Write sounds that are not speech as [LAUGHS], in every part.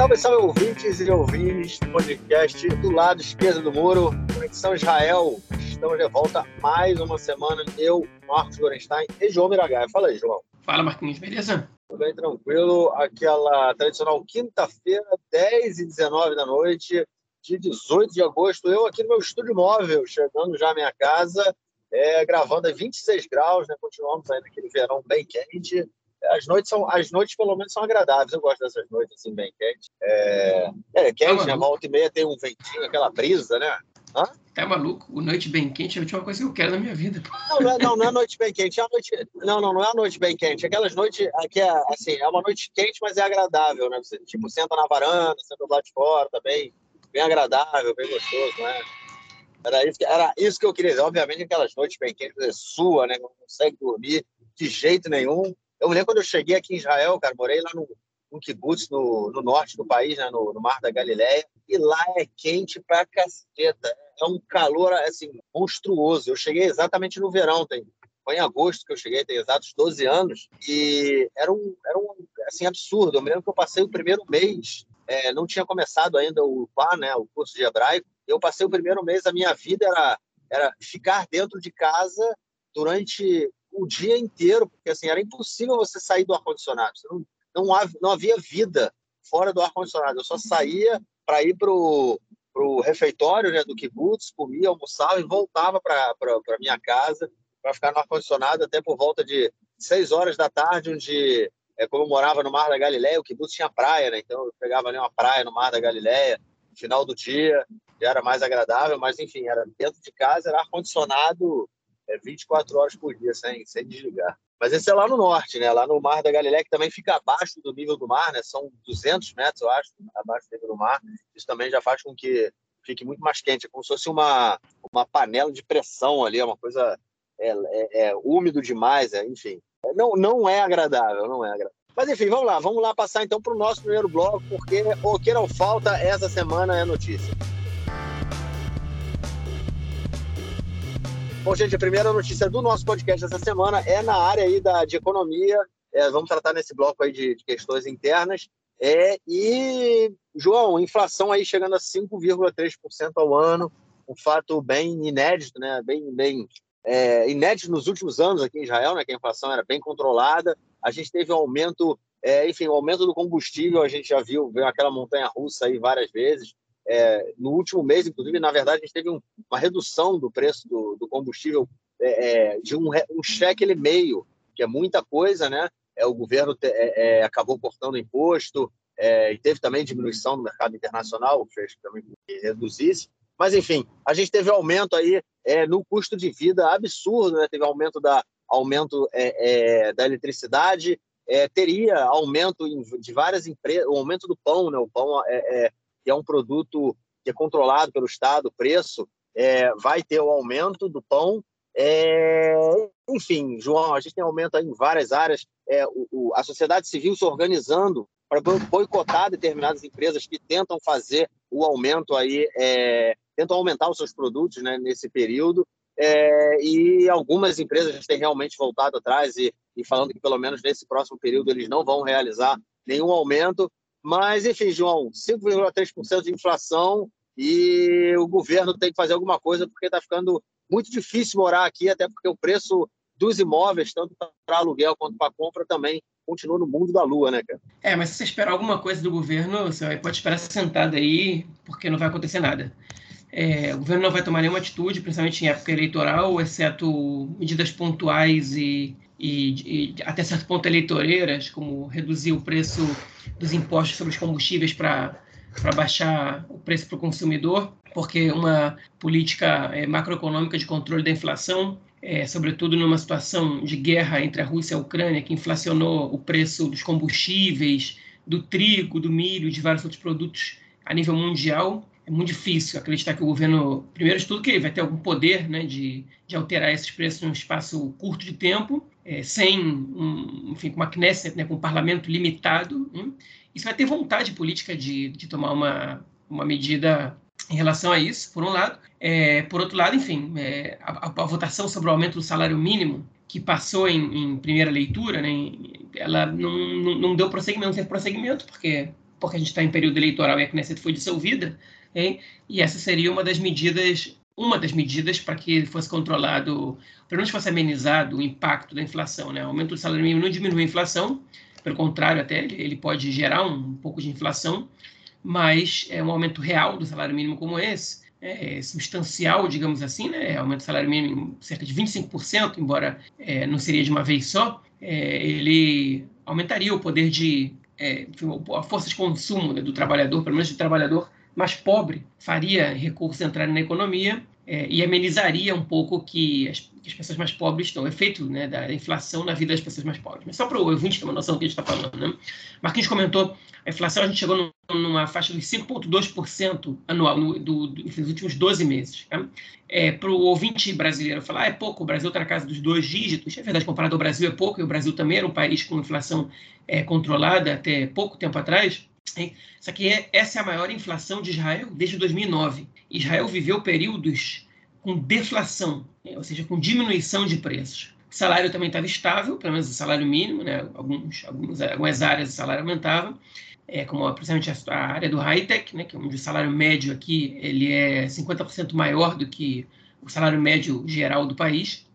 Salve, salve, ouvintes e ouvintes do podcast do lado esquerdo do muro, Conexão Israel. Estamos de volta mais uma semana. Eu, Marcos Gorenstein e João Miragaia. Fala aí, João. Fala, Marquinhos, beleza? Tudo bem, tranquilo. Aquela tradicional quinta-feira, 10 e 19 da noite, de 18 de agosto. Eu aqui no meu estúdio móvel, chegando já à minha casa, é, gravando a 26 graus, né? Continuamos aí naquele verão bem quente as noites são as noites pelo menos são agradáveis eu gosto dessas noites assim bem quentes é, é quente né volta e meia tem um ventinho aquela brisa né Hã? Tá maluco? O noite bem quente é a última coisa que eu quero na minha vida. Não, não é, não, não é noite bem quente. É noite... Não, não, não é a noite bem quente. Aquelas noites aqui é assim, é uma noite quente, mas é agradável, né? Você tipo senta na varanda, senta do lado de fora, tá bem, bem agradável, bem gostoso, né? Era isso, que, era isso que eu queria dizer. Obviamente, aquelas noites bem quentes, você sua, né? Não consegue dormir de jeito nenhum. Eu lembro quando eu cheguei aqui em Israel, cara, morei lá no, no kibbutz, no, no norte do país, né, no, no, Mar da Galileia, e lá é quente pra caceta. É um calor, assim, monstruoso. Eu cheguei exatamente no verão, tem, foi em agosto que eu cheguei, tem exatos 12 anos, e era um, era um assim, absurdo. Eu me lembro que eu passei o primeiro mês, é, não tinha começado ainda o PA, né, o curso de hebraico, eu passei o primeiro mês, a minha vida era, era ficar dentro de casa durante o dia inteiro, porque assim era impossível você sair do ar condicionado. Não, não, havia, não havia vida fora do ar condicionado. Eu só saía para ir para o refeitório né, do kibbutz, comia, almoçava e voltava para a minha casa para ficar no ar condicionado até por volta de seis horas da tarde, onde é, como eu morava no Mar da Galileia, o kibbutz tinha praia, né? Então eu pegava ali uma praia no Mar da Galileia, final do dia, já era mais agradável, mas enfim, era dentro de casa, era ar condicionado é 24 horas por dia, sem, sem desligar. Mas esse é lá no norte, né? Lá no Mar da Galileia, que também fica abaixo do nível do mar, né? São 200 metros, eu acho, abaixo do nível do mar. Isso também já faz com que fique muito mais quente. É como se fosse uma, uma panela de pressão ali, é uma coisa é, é, é úmido demais, é, enfim. Não, não é agradável, não é agradável. Mas enfim, vamos lá, vamos lá passar então para o nosso primeiro bloco, porque o que não falta essa semana é notícia. Bom, gente, a primeira notícia do nosso podcast essa semana é na área aí da, de economia. É, vamos tratar nesse bloco aí de, de questões internas. É, e, João, inflação aí chegando a 5,3% ao ano, um fato bem inédito, né? bem, bem é, inédito nos últimos anos aqui em Israel, né? que a inflação era bem controlada. A gente teve um aumento, é, enfim, o um aumento do combustível, a gente já viu, veio aquela montanha russa aí várias vezes. É, no último mês, inclusive, na verdade, a gente teve um, uma redução do preço do, do combustível é, é de um, um cheque e meio, que é muita coisa, né? É, o governo te, é, é, acabou cortando imposto e teve também diminuição no mercado internacional, fez também que reduzisse. Mas, enfim, a gente teve aumento aí no custo de vida absurdo, né? Teve aumento da, aumento da eletricidade, teria aumento de várias empresas, o aumento do pão, né? O pão é, é um produto que é controlado pelo Estado, o preço, é, vai ter o aumento do pão. É, enfim, João, a gente tem aumento em várias áreas. É, o, o, a sociedade civil se organizando para boicotar determinadas empresas que tentam fazer o aumento aí, é, tentam aumentar os seus produtos né, nesse período. É, e algumas empresas têm realmente voltado atrás e, e falando que pelo menos nesse próximo período eles não vão realizar nenhum aumento. Mas, enfim, João, 5,3% de inflação e o governo tem que fazer alguma coisa porque está ficando muito difícil morar aqui, até porque o preço dos imóveis, tanto para aluguel quanto para compra, também continua no mundo da lua, né, cara? É, mas se você esperar alguma coisa do governo, você pode esperar sentado aí, porque não vai acontecer nada. É, o governo não vai tomar nenhuma atitude, principalmente em época eleitoral, exceto medidas pontuais e, e, e até certo ponto eleitoreiras, como reduzir o preço dos impostos sobre os combustíveis para baixar o preço para o consumidor, porque uma política é, macroeconômica de controle da inflação, é, sobretudo numa situação de guerra entre a Rússia e a Ucrânia, que inflacionou o preço dos combustíveis, do trigo, do milho, de vários outros produtos a nível mundial, é muito difícil acreditar que o governo, primeiro de tudo, que vai ter algum poder né, de, de alterar esses preços num espaço curto de tempo, é, sem, um, enfim, com uma Knesset, né, com um parlamento limitado. Hein? Isso vai ter vontade política de, de tomar uma, uma medida em relação a isso, por um lado. É, por outro lado, enfim, é, a, a, votação sobre o aumento do salário mínimo, que passou em, em primeira leitura, né, ela não, não, não deu prosseguimento, não teve prosseguimento, porque porque a gente está em período eleitoral e a Knesset foi dissolvida, hein? e essa seria uma das medidas uma das medidas para que fosse controlado, pelo menos fosse amenizado o impacto da inflação. Né? O aumento do salário mínimo não diminui a inflação, pelo contrário, até ele pode gerar um pouco de inflação, mas é um aumento real do salário mínimo como esse, é, substancial, digamos assim, né? aumento do salário mínimo cerca de 25%, embora é, não seria de uma vez só, é, ele aumentaria o poder de, é, a força de consumo né, do trabalhador, pelo menos do trabalhador mais pobre, faria recursos entrarem na economia é, e amenizaria um pouco que as, que as, pessoas mais pobres estão, o efeito né, da inflação na vida das pessoas mais pobres. Mas só para o ouvinte ter uma noção do que a gente está falando. Né? Marquinhos comentou, a inflação a gente chegou numa faixa de 5,2% anual no, do, do, nos últimos 12 meses. Tá? É, para o ouvinte brasileiro falar, ah, é pouco, o Brasil está na casa dos dois dígitos, é verdade, comparado ao Brasil é pouco, e o Brasil também era um país com inflação é, controlada até pouco tempo atrás, isso aqui é, essa é a maior inflação de Israel desde 2009. Israel viveu períodos com deflação, né? ou seja, com diminuição de preços. O salário também estava estável, pelo menos o salário mínimo, né? Alguns, alguns, algumas áreas o salário aumentava, é, como principalmente a, a área do high-tech, né? que é onde o salário médio aqui ele é 50% maior do que o salário médio geral do país.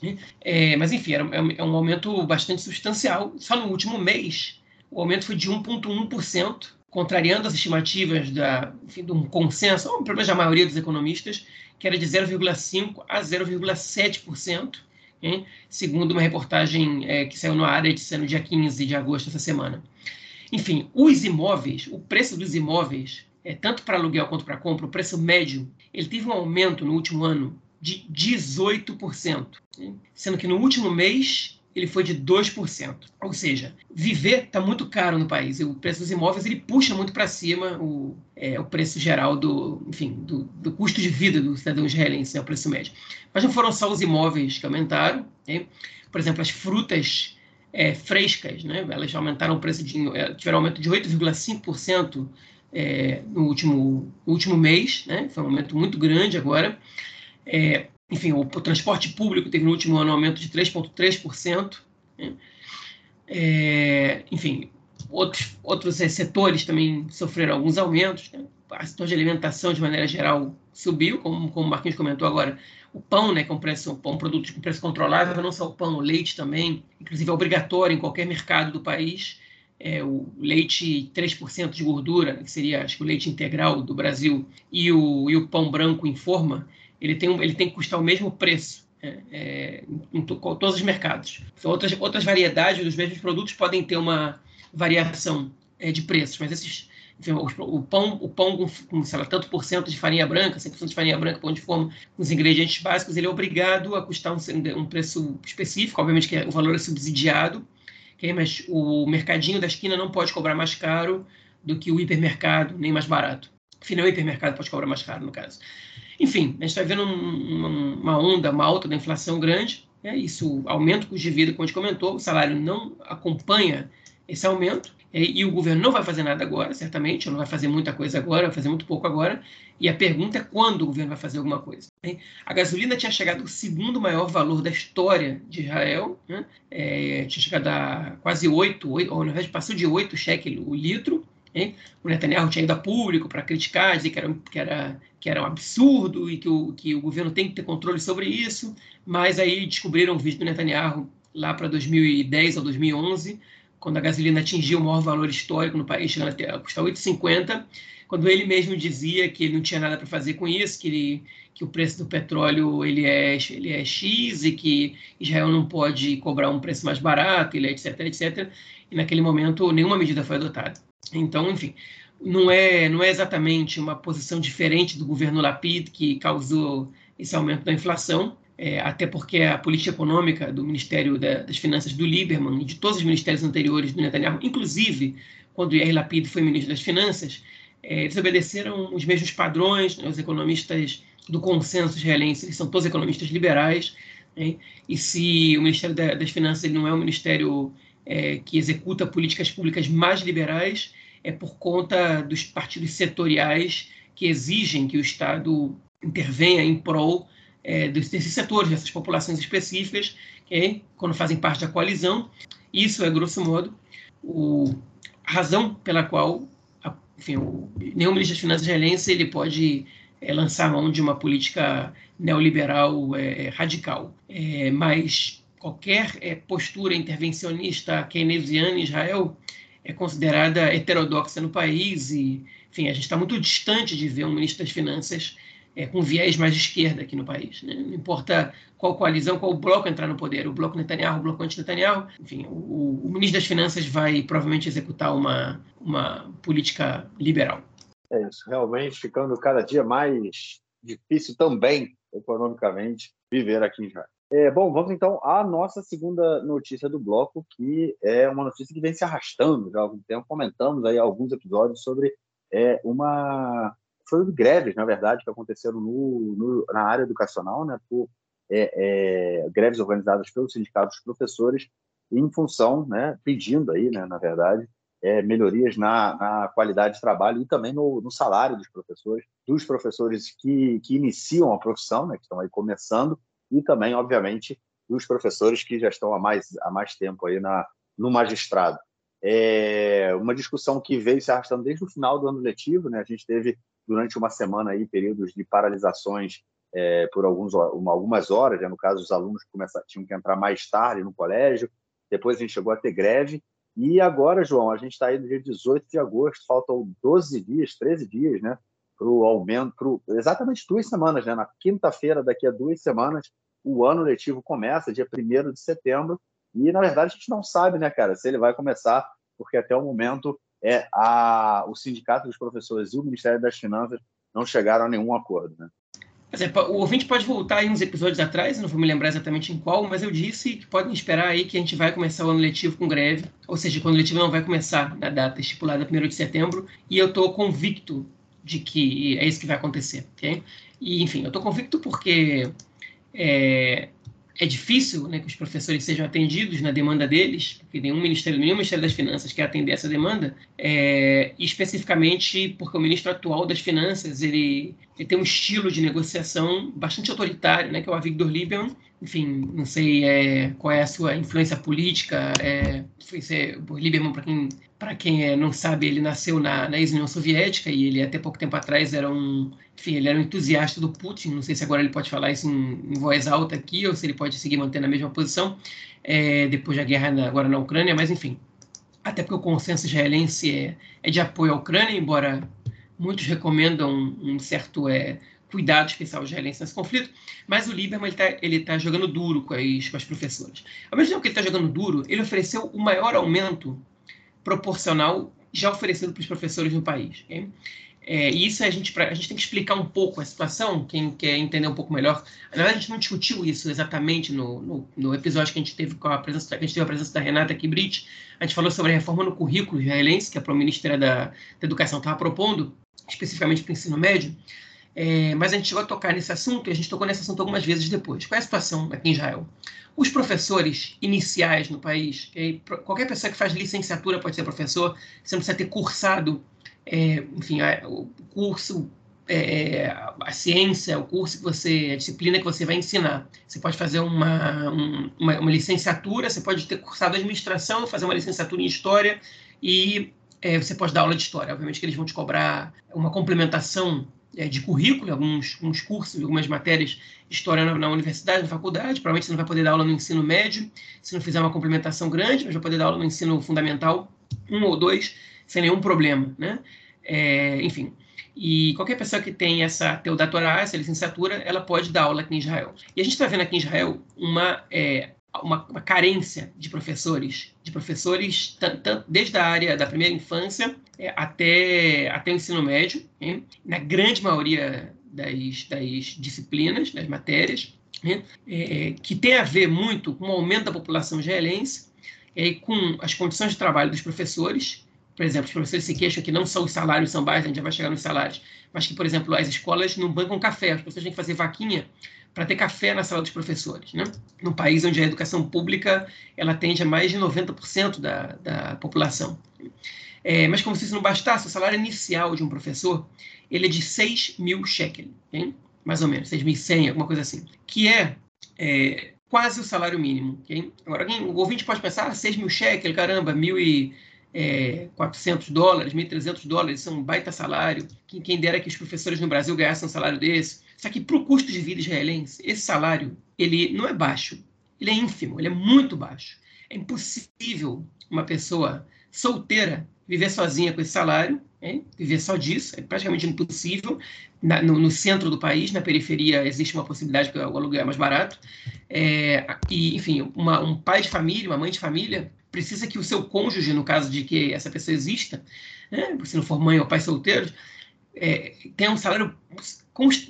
Né? É, mas, enfim, era, é, é um aumento bastante substancial. Só no último mês, o aumento foi de 1,1%, contrariando as estimativas da, enfim, de um consenso, ou pelo menos da maioria dos economistas, que era de 0,5% a 0,7%, segundo uma reportagem é, que saiu no de no dia 15 de agosto dessa semana. Enfim, os imóveis, o preço dos imóveis, é, tanto para aluguel quanto para compra, o preço médio, ele teve um aumento no último ano de 18%, sendo que no último mês ele foi de 2%. Ou seja, viver está muito caro no país. E o preço dos imóveis ele puxa muito para cima o, é, o preço geral do, enfim, do, do, custo de vida do cidadão israelense, né, o preço médio. Mas não foram só os imóveis que aumentaram. Por exemplo, as frutas é, frescas, né? elas aumentaram o preço de é, tiveram um aumento de 8,5% é, no último no último mês, né? Foi um aumento muito grande agora. É, enfim, o, o, transporte público teve no último ano um aumento de 3,3%. Né? É, enfim, outros, outros é, setores também sofreram alguns aumentos. Né? O setor de alimentação, de maneira geral, subiu, como, como o Marquinhos comentou agora. O pão, né, que é preço, um produto com preço controlável, não só o pão, o leite também, inclusive é obrigatório em qualquer mercado do país. É, o leite 3% de gordura, que seria acho que o leite integral do Brasil, e o, e o pão branco em forma, ele tem, ele tem que custar o mesmo preço é, é, em, todos os mercados. Outras, outras variedades dos mesmos produtos podem ter uma variação é, de preços, mas esses, enfim, o, o, pão, o pão com, com sei lá, tanto por cento de farinha branca, 100% de farinha branca, pão de forma, com os ingredientes básicos, ele é obrigado a custar um, um preço específico, obviamente que é, o valor é subsidiado, okay? mas o mercadinho da esquina não pode cobrar mais caro do que o hipermercado, nem mais barato. O hipermercado pode cobrar mais caro, no caso. Enfim, a gente está vendo um, uma onda, uma alta da inflação grande, né? isso aumenta o custo de vida, como a gente comentou, o salário não acompanha esse aumento, e o governo não vai fazer nada agora, certamente, não vai fazer muita coisa agora, vai fazer muito pouco agora, e a pergunta é quando o governo vai fazer alguma coisa. A gasolina tinha chegado ao segundo maior valor da história de Israel, né? é, tinha chegado a quase 8, 8 ou na verdade passou de 8 cheques o litro, Hein? O Netanyahu tinha ido a público para criticar, dizer que era, que, era, que era um absurdo e que o, que o governo tem que ter controle sobre isso, mas aí descobriram o vídeo do Netanyahu lá para 2010 ou 2011, quando a gasolina atingiu o maior valor histórico no país, chegando a custar 8,50, quando ele mesmo dizia que ele não tinha nada para fazer com isso, que, ele, que o preço do petróleo ele é, ele é X e que Israel não pode cobrar um preço mais barato, ele é etc, etc. E naquele momento nenhuma medida foi adotada. Então, enfim, não é, não é exatamente uma posição diferente do governo Lapid que causou esse aumento da inflação, é, até porque a política econômica do Ministério da, das Finanças do Lieberman e de todos os ministérios anteriores do Netanyahu, inclusive quando Yair Lapid foi ministro das Finanças, é, eles obedeceram os mesmos padrões, né, os economistas do consenso israelense, eles são todos economistas liberais, né, e se o Ministério da, das Finanças não é um ministério é, que executa políticas públicas mais liberais é por conta dos partidos setoriais que exigem que o Estado intervenha em prol é, desses setores, dessas populações específicas, que, quando fazem parte da coalizão. Isso é, grosso modo, o, a razão pela qual enfim, o, nenhum ministro das Finanças israelense ele pode é, lançar mão de uma política neoliberal é, radical. É, mas qualquer é, postura intervencionista keynesiana em Israel é considerada heterodoxa no país e, enfim, a gente está muito distante de ver um ministro das Finanças é, com viés mais de esquerda aqui no país. Né? Não importa qual coalizão, qual bloco entrar no poder, o bloco Netanyahu, o bloco anti-Netanyahu, enfim, o, o, ministro das Finanças vai provavelmente executar uma, uma política liberal. É isso, realmente ficando cada dia mais difícil também, economicamente, viver aqui em Israel. É, bom, vamos então à nossa segunda notícia do bloco, que é uma notícia que vem se arrastando já há algum tempo. Comentamos aí alguns episódios sobre é, uma foi greves, na verdade, que aconteceram no, no, na área educacional, né, por é, é, greves organizadas pelos sindicatos dos professores em função, né, pedindo aí, né, na verdade, é, melhorias na, na, qualidade de trabalho e também no, no, salário dos professores, dos professores que, que iniciam a profissão, né, que estão aí começando, e também, obviamente, dos professores que já estão há mais, há mais tempo aí na, no magistrado. É uma discussão que veio se arrastando desde o final do ano letivo, né? A gente teve durante uma semana aí períodos de paralisações é, por alguns, algumas horas, né? no caso os alunos começaram, tinham que entrar mais tarde no colégio, depois a gente chegou a ter greve, e agora, João, a gente está aí no dia 18 de agosto, faltam 12 dias, 13 dias, né, para o aumento, pro, exatamente duas semanas, né, na quinta-feira, daqui a duas semanas, o ano letivo começa, dia 1 de setembro, e, na verdade, a gente não sabe, né, cara, se ele vai começar, porque até o momento é a, o Sindicato dos Professores e o Ministério das Finanças não chegaram a nenhum acordo, né? o ouvinte pode voltar aí uns episódios atrás, não vou me lembrar exatamente em qual, mas eu disse que podem esperar aí que a gente vai começar o ano letivo com greve, ou seja, quando o letivo não vai começar na data estipulada 1 de setembro, e eu estou convicto de que é isso que vai acontecer, ok? E, enfim, eu estou convicto porque é, é difícil né, que os professores sejam atendidos na demanda deles, porque nenhum Ministério, nenhum Ministério das Finanças quer atender essa demanda, é, especificamente porque o ministro atual das Finanças ele, ele, tem um estilo de negociação bastante autoritário, né, que é o Avigdor Lieberman. Enfim, não sei é, qual é a sua influência política. É, foi ser, o Lieberman, para quem para quem é, não sabe, ele nasceu na, na ex-União Soviética e ele até pouco tempo atrás era um, enfim, ele era um entusiasta do Putin. Não sei se agora ele pode falar isso em, em voz alta aqui ou se ele pode seguir mantendo a mesma posição é, depois da guerra na, agora na Ucrânia, mas enfim. Até porque o consenso israelense é, é de apoio à Ucrânia, embora muitos recomendam um, certo é, cuidado especial israelense nesse conflito, mas o Lieberman está ele tá jogando duro com as, com as professoras. Ao mesmo tempo que ele está jogando duro, ele ofereceu o maior aumento proporcional já oferecido para os professores no país. Okay? É, e isso a gente, pra, a gente tem que explicar um pouco a situação, quem quer entender um pouco melhor. Na verdade, a gente não discutiu isso exatamente no, no, no episódio que a gente teve com a presença, que a gente teve a presença da Renata Kibrit. A gente falou sobre a reforma no currículo israelense, que a Ministério da, da Educação estava propondo, especificamente para o ensino médio. É, mas a gente chegou a tocar nesse assunto e a gente tocou nesse assunto algumas vezes depois. Qual é a situação aqui em Israel? Os professores iniciais no país, qualquer pessoa que faz licenciatura pode ser professor, você não precisa ter cursado, é, enfim, a, o curso, é, a ciência, o curso que você, a disciplina que você vai ensinar. Você pode fazer uma, um, uma, uma, licenciatura, você pode ter cursado administração, fazer uma licenciatura em história e é, você pode dar aula de história. Obviamente que eles vão te cobrar uma complementação é, de currículo, alguns, alguns cursos, algumas matérias de história na, na, universidade, na faculdade. Provavelmente você não vai poder dar aula no ensino médio, se não fizer uma complementação grande, mas vai poder dar aula no ensino fundamental, um ou dois, sem nenhum problema, né? É, enfim, e qualquer pessoa que tem essa teu doutorado, essa licenciatura, ela pode dar aula aqui em Israel. E a gente está vendo aqui em Israel uma, é, uma, uma, carência de professores, de professores desde a área da primeira infância até, até o ensino médio, hein? na grande maioria das, das disciplinas, das matérias, é, que tem a ver muito com o aumento da população israelense e com as condições de trabalho dos professores. Por exemplo, os professores se queixam que não só os salários são baixos, a gente já vai chegar nos salários, mas que, por exemplo, as escolas não bancam café, os professores têm que fazer vaquinha para ter café na sala dos professores, né? Num país onde a educação pública ela atende a mais de 90% da, da população. É, mas como se isso não bastasse, o salário inicial de um professor ele é de 6 mil shekel, hein? mais ou menos, 6.100, alguma coisa assim, que é, é, quase o salário mínimo. Okay? Agora, alguém, o ouvinte pode pensar, ah, 6 mil shekel, caramba, mil e, é, 400 dólares, 1.300 dólares, isso é um baita salário. Quem, quem dera que os professores no Brasil ganhassem um salário desse. Só que para o custo de vida israelense, esse salário ele não é baixo, ele é ínfimo, ele é muito baixo. É impossível uma pessoa solteira viver sozinha com esse salário, hein? viver só disso, é praticamente impossível. Na, no, no, centro do país, na periferia, existe uma possibilidade que o aluguel é mais barato. É, e, enfim, uma, um pai de família, uma mãe de família, precisa que o seu cônjuge, no caso de que essa pessoa exista, né? se não for mãe ou pai solteiro, é, tenha um salário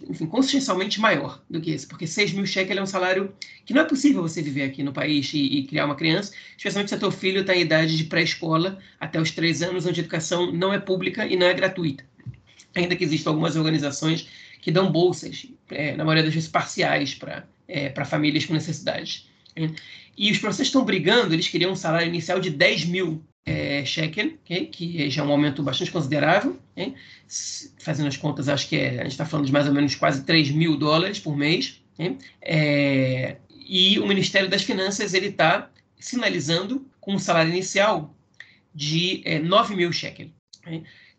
enfim, consistencialmente maior do que esse, porque 6 mil cheques é um salário que não é possível você viver aqui no país e, e criar uma criança, especialmente se o teu filho está em idade de pré-escola até os 3 anos, onde a educação não é pública e não é gratuita. Ainda que existam algumas organizações que dão bolsas, é, na maioria das vezes parciais, para é, famílias com necessidades. E os professores estão brigando, eles queriam um salário inicial de 10 mil é, shekel, okay? que já é um aumento bastante considerável. Okay? Fazendo as contas, acho que é, a gente está falando de mais ou menos quase 3 mil dólares por mês. Okay? É, e o Ministério das Finanças ele está sinalizando com um salário inicial de é, 9 mil shekel.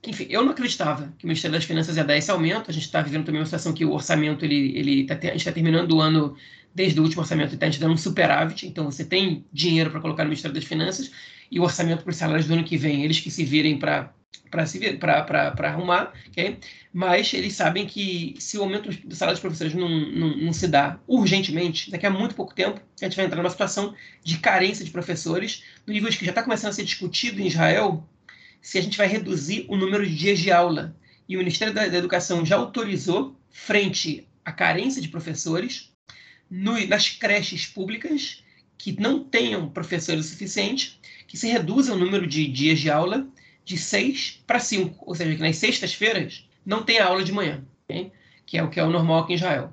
Que, enfim, eu não acreditava que o Ministério das Finanças ia dar esse aumento. A gente está vivendo também uma situação que o orçamento, ele, ele tá, a gente está terminando o ano, desde o último orçamento, está dando um superávit. Então, você tem dinheiro para colocar no Ministério das Finanças e o orçamento para os salários do ano que vem, eles que se virem para para arrumar, okay? mas eles sabem que se o aumento do salário dos professores não, não, não, se dá urgentemente, daqui a muito pouco tempo, a gente vai entrar numa situação de carência de professores, no nível que já está começando a ser discutido em Israel se a gente vai reduzir o número de dias de aula. E o Ministério da, Educação já autorizou, frente à carência de professores, no, nas creches públicas que não tenham professores suficientes, que se reduza o número de dias de aula de seis para cinco, ou seja, que nas sextas-feiras não tem aula de manhã, okay? que é o que é o normal aqui em Israel.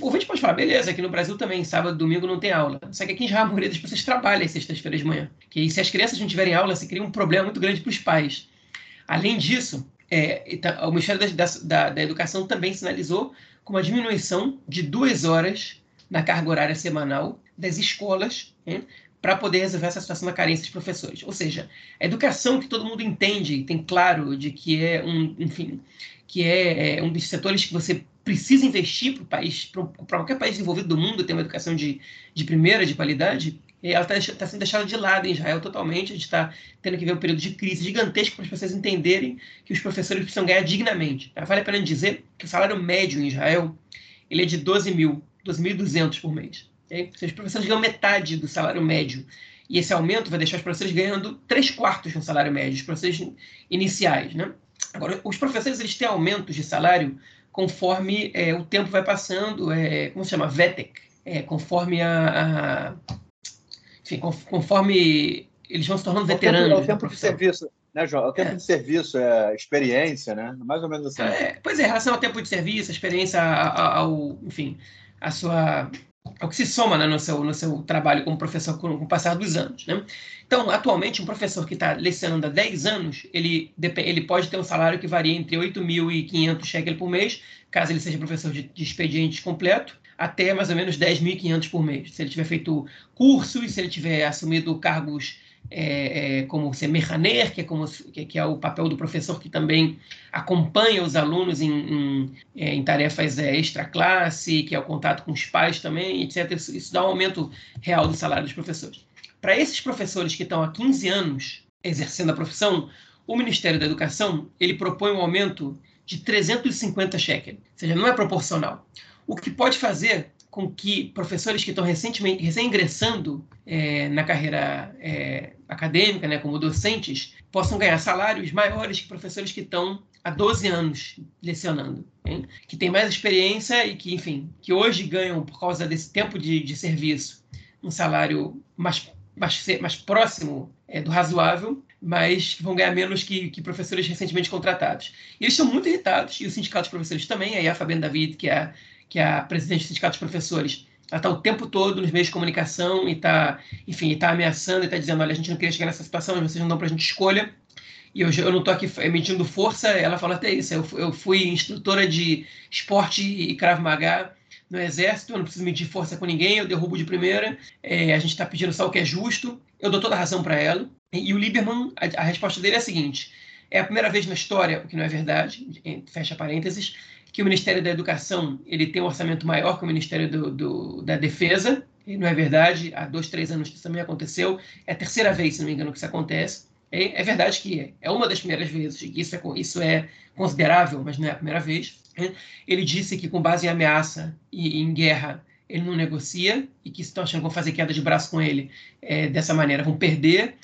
O ouvinte pode falar, beleza, aqui no Brasil também, sábado, domingo não tem aula. Só que aqui em Israel a maioria das pessoas trabalha às sextas-feiras de manhã. Que se as crianças não tiverem aula, se cria um problema muito grande para os pais. Além disso, é, o Ministério da, da, da, Educação também sinalizou com uma diminuição de duas horas na carga horária semanal das escolas né, para poder resolver essa situação da carência de professores. Ou seja, a educação que todo mundo entende, tem claro de que é um, enfim, que é, é um dos setores que você precisa investir para o país, para qualquer país desenvolvido do mundo ter uma educação de, de primeira, de qualidade, ela está tá sendo deixada de lado em Israel totalmente. A gente está tendo que ver um período de crise gigantesco para as pessoas entenderem que os professores precisam ganhar dignamente. Vale a pena dizer que o salário médio em Israel ele é de 12 mil, 12.200 por mês. Okay? Os professores ganham metade do salário médio e esse aumento vai deixar os professores ganhando três quartos do salário médio, os professores iniciais, né? Agora, os professores eles têm aumentos de salário conforme é, o tempo vai passando, é, como se chama, VETEC, é, conforme a, a enfim, conforme eles vão se tornando veteranos. É o tempo, de serviço, né, João? É o tempo é. de serviço, é experiência, né? Mais ou menos assim. É, pois é, em relação ao tempo de serviço, a experiência, ao, enfim, a sua é o que se soma né, no, seu, no seu trabalho como professor com, com o passar dos anos. Né? Então, atualmente, um professor que está lecionando há 10 anos, ele, ele pode ter um salário que varia entre 8.500 shekels por mês, caso ele seja professor de, de expediente completo, até mais ou menos 10.500 por mês. Se ele tiver feito cursos, se ele tiver assumido cargos é, é, como ser mechaner, que é, como, que, que, é o papel do professor que também acompanha os alunos em, em, é, em tarefas é, extra-classe, que é o contato com os pais também, etc. Isso, isso dá um aumento real do salário dos professores. Para esses professores que estão há 15 anos exercendo a profissão, o Ministério da Educação ele propõe um aumento de 350 shekels, ou seja, não é proporcional. O que pode fazer com que professores que estão recentemente recém-ingressando é, na carreira é, acadêmica, né, como docentes, possam ganhar salários maiores que professores que estão há 12 anos lecionando, hein? que têm mais experiência e que, enfim, que hoje ganham, por causa desse tempo de, de serviço, um salário mais, mais, mais próximo é, do razoável, mas vão ganhar menos que, que, professores recentemente contratados. E eles estão muito irritados, e os sindicatos de professores também, aí a Fabiana David, que é que é a presidente do Sindicato dos Professores, ela está o tempo todo nos meios de comunicação e está, enfim, está ameaçando e está dizendo, olha, a gente não queria chegar nessa situação, vocês não dão para a gente escolha. E eu, eu não estou aqui medindo força, ela fala até isso, eu, eu fui instrutora de esporte e Krav Maga no exército, eu não preciso medir força com ninguém, eu derrubo de primeira, é, a gente está pedindo só o que é justo. eu dou toda a razão para ela. E, e, o Lieberman, a, a resposta dele é a seguinte: é a primeira vez na história, o que não é verdade, fecha parênteses, que o Ministério da Educação ele tem um orçamento maior que o Ministério do, do, da Defesa. E não é verdade, há dois, três anos isso também aconteceu. É a terceira vez, se não me engano, que isso acontece. É, é verdade que é, é uma das primeiras vezes, e isso é, isso é considerável, mas não é a primeira vez. Né? Ele disse que, com base em ameaça e em guerra, ele não negocia, e que estão achando que vão fazer queda de braço com ele é, dessa maneira, vão perder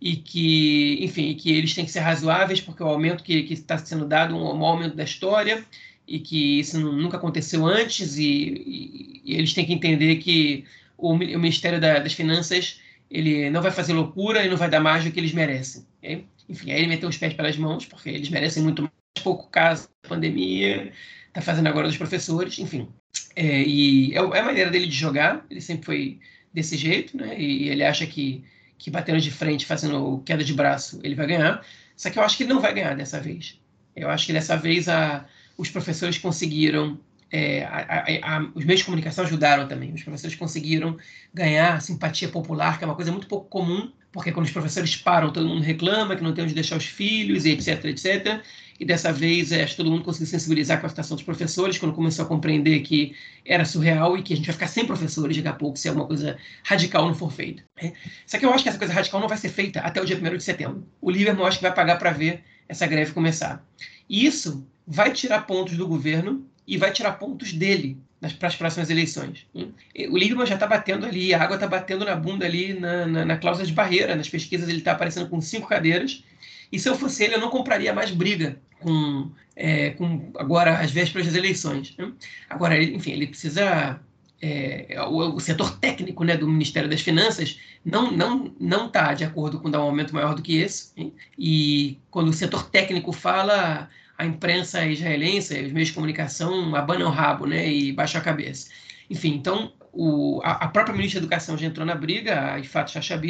e que, enfim, que eles têm que ser razoáveis porque o aumento que está sendo dado é um aumento da história e que isso nunca aconteceu antes e, e, e eles têm que entender que o, o Ministério da, das Finanças ele não vai fazer loucura e não vai dar mais do que eles merecem. Okay? Enfim, aí ele meteu os pés pelas mãos, porque eles merecem muito mais, pouco caso da pandemia, está fazendo agora dos professores, enfim. É, e é, é a maneira dele de jogar, ele sempre foi desse jeito, né? E ele acha que, que batendo de frente, fazendo queda de braço, ele vai ganhar. Só que eu acho que ele não vai ganhar dessa vez. Eu acho que dessa vez a, os professores conseguiram, é, a, a, os meios de comunicação ajudaram também. Os professores conseguiram ganhar simpatia popular, que é uma coisa muito pouco comum, porque quando os professores param, todo mundo reclama que não tem onde deixar os filhos, etc, etc. E dessa vez, é, acho que todo mundo conseguiu sensibilizar com a situação dos professores, quando começou a compreender que era surreal e que a gente vai ficar sem professores daqui a pouco se alguma coisa radical não for feita. Né? Só que eu acho que essa coisa radical não vai ser feita até o dia 1 de setembro. O Lieberman acho que vai pagar para ver essa greve começar. E isso vai tirar pontos do governo e vai tirar pontos dele para as próximas eleições. O Lieberman já está batendo ali, a água está batendo na bunda ali na, na, na, cláusula de barreira. Nas pesquisas ele está aparecendo com cinco cadeiras. E se eu fosse ele, eu não compraria mais briga com, é, com agora as vésperas das eleições. Né? Agora, enfim, ele precisa é, o, o, setor técnico né, do Ministério das Finanças não não não está de acordo com dar um aumento maior do que esse. Hein? E quando o setor técnico fala, a imprensa israelense, os meios de comunicação abanam o rabo né, e baixam a cabeça. Enfim, então o, a, a, própria ministra da Educação já entrou na briga, a Ifat Shasha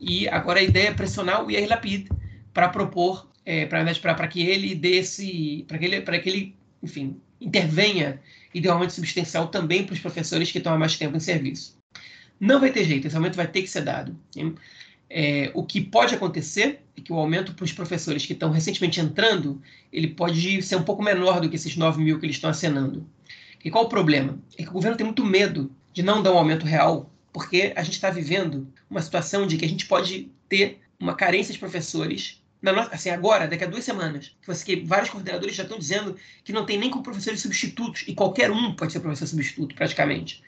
e agora a ideia é pressionar o Yair Lapid para propor, é, para que ele desse, para que ele, para que ele, enfim, intervenha idealmente substancial também para os professores que estão há mais tempo em serviço. Não vai ter jeito, esse aumento vai ter que ser dado. É, o que pode acontecer é que o aumento para os professores que estão recentemente entrando, ele pode ser um pouco menor do que esses 9 mil que eles estão acenando. E qual o problema? É que o governo tem muito medo de não dar um aumento real, porque a gente está vivendo uma situação de que a gente pode ter uma carência de professores nossa, assim, agora, daqui a duas semanas, que vários coordenadores já estão dizendo que não tem nem com professores substitutos, e qualquer um pode ser professor substituto, praticamente.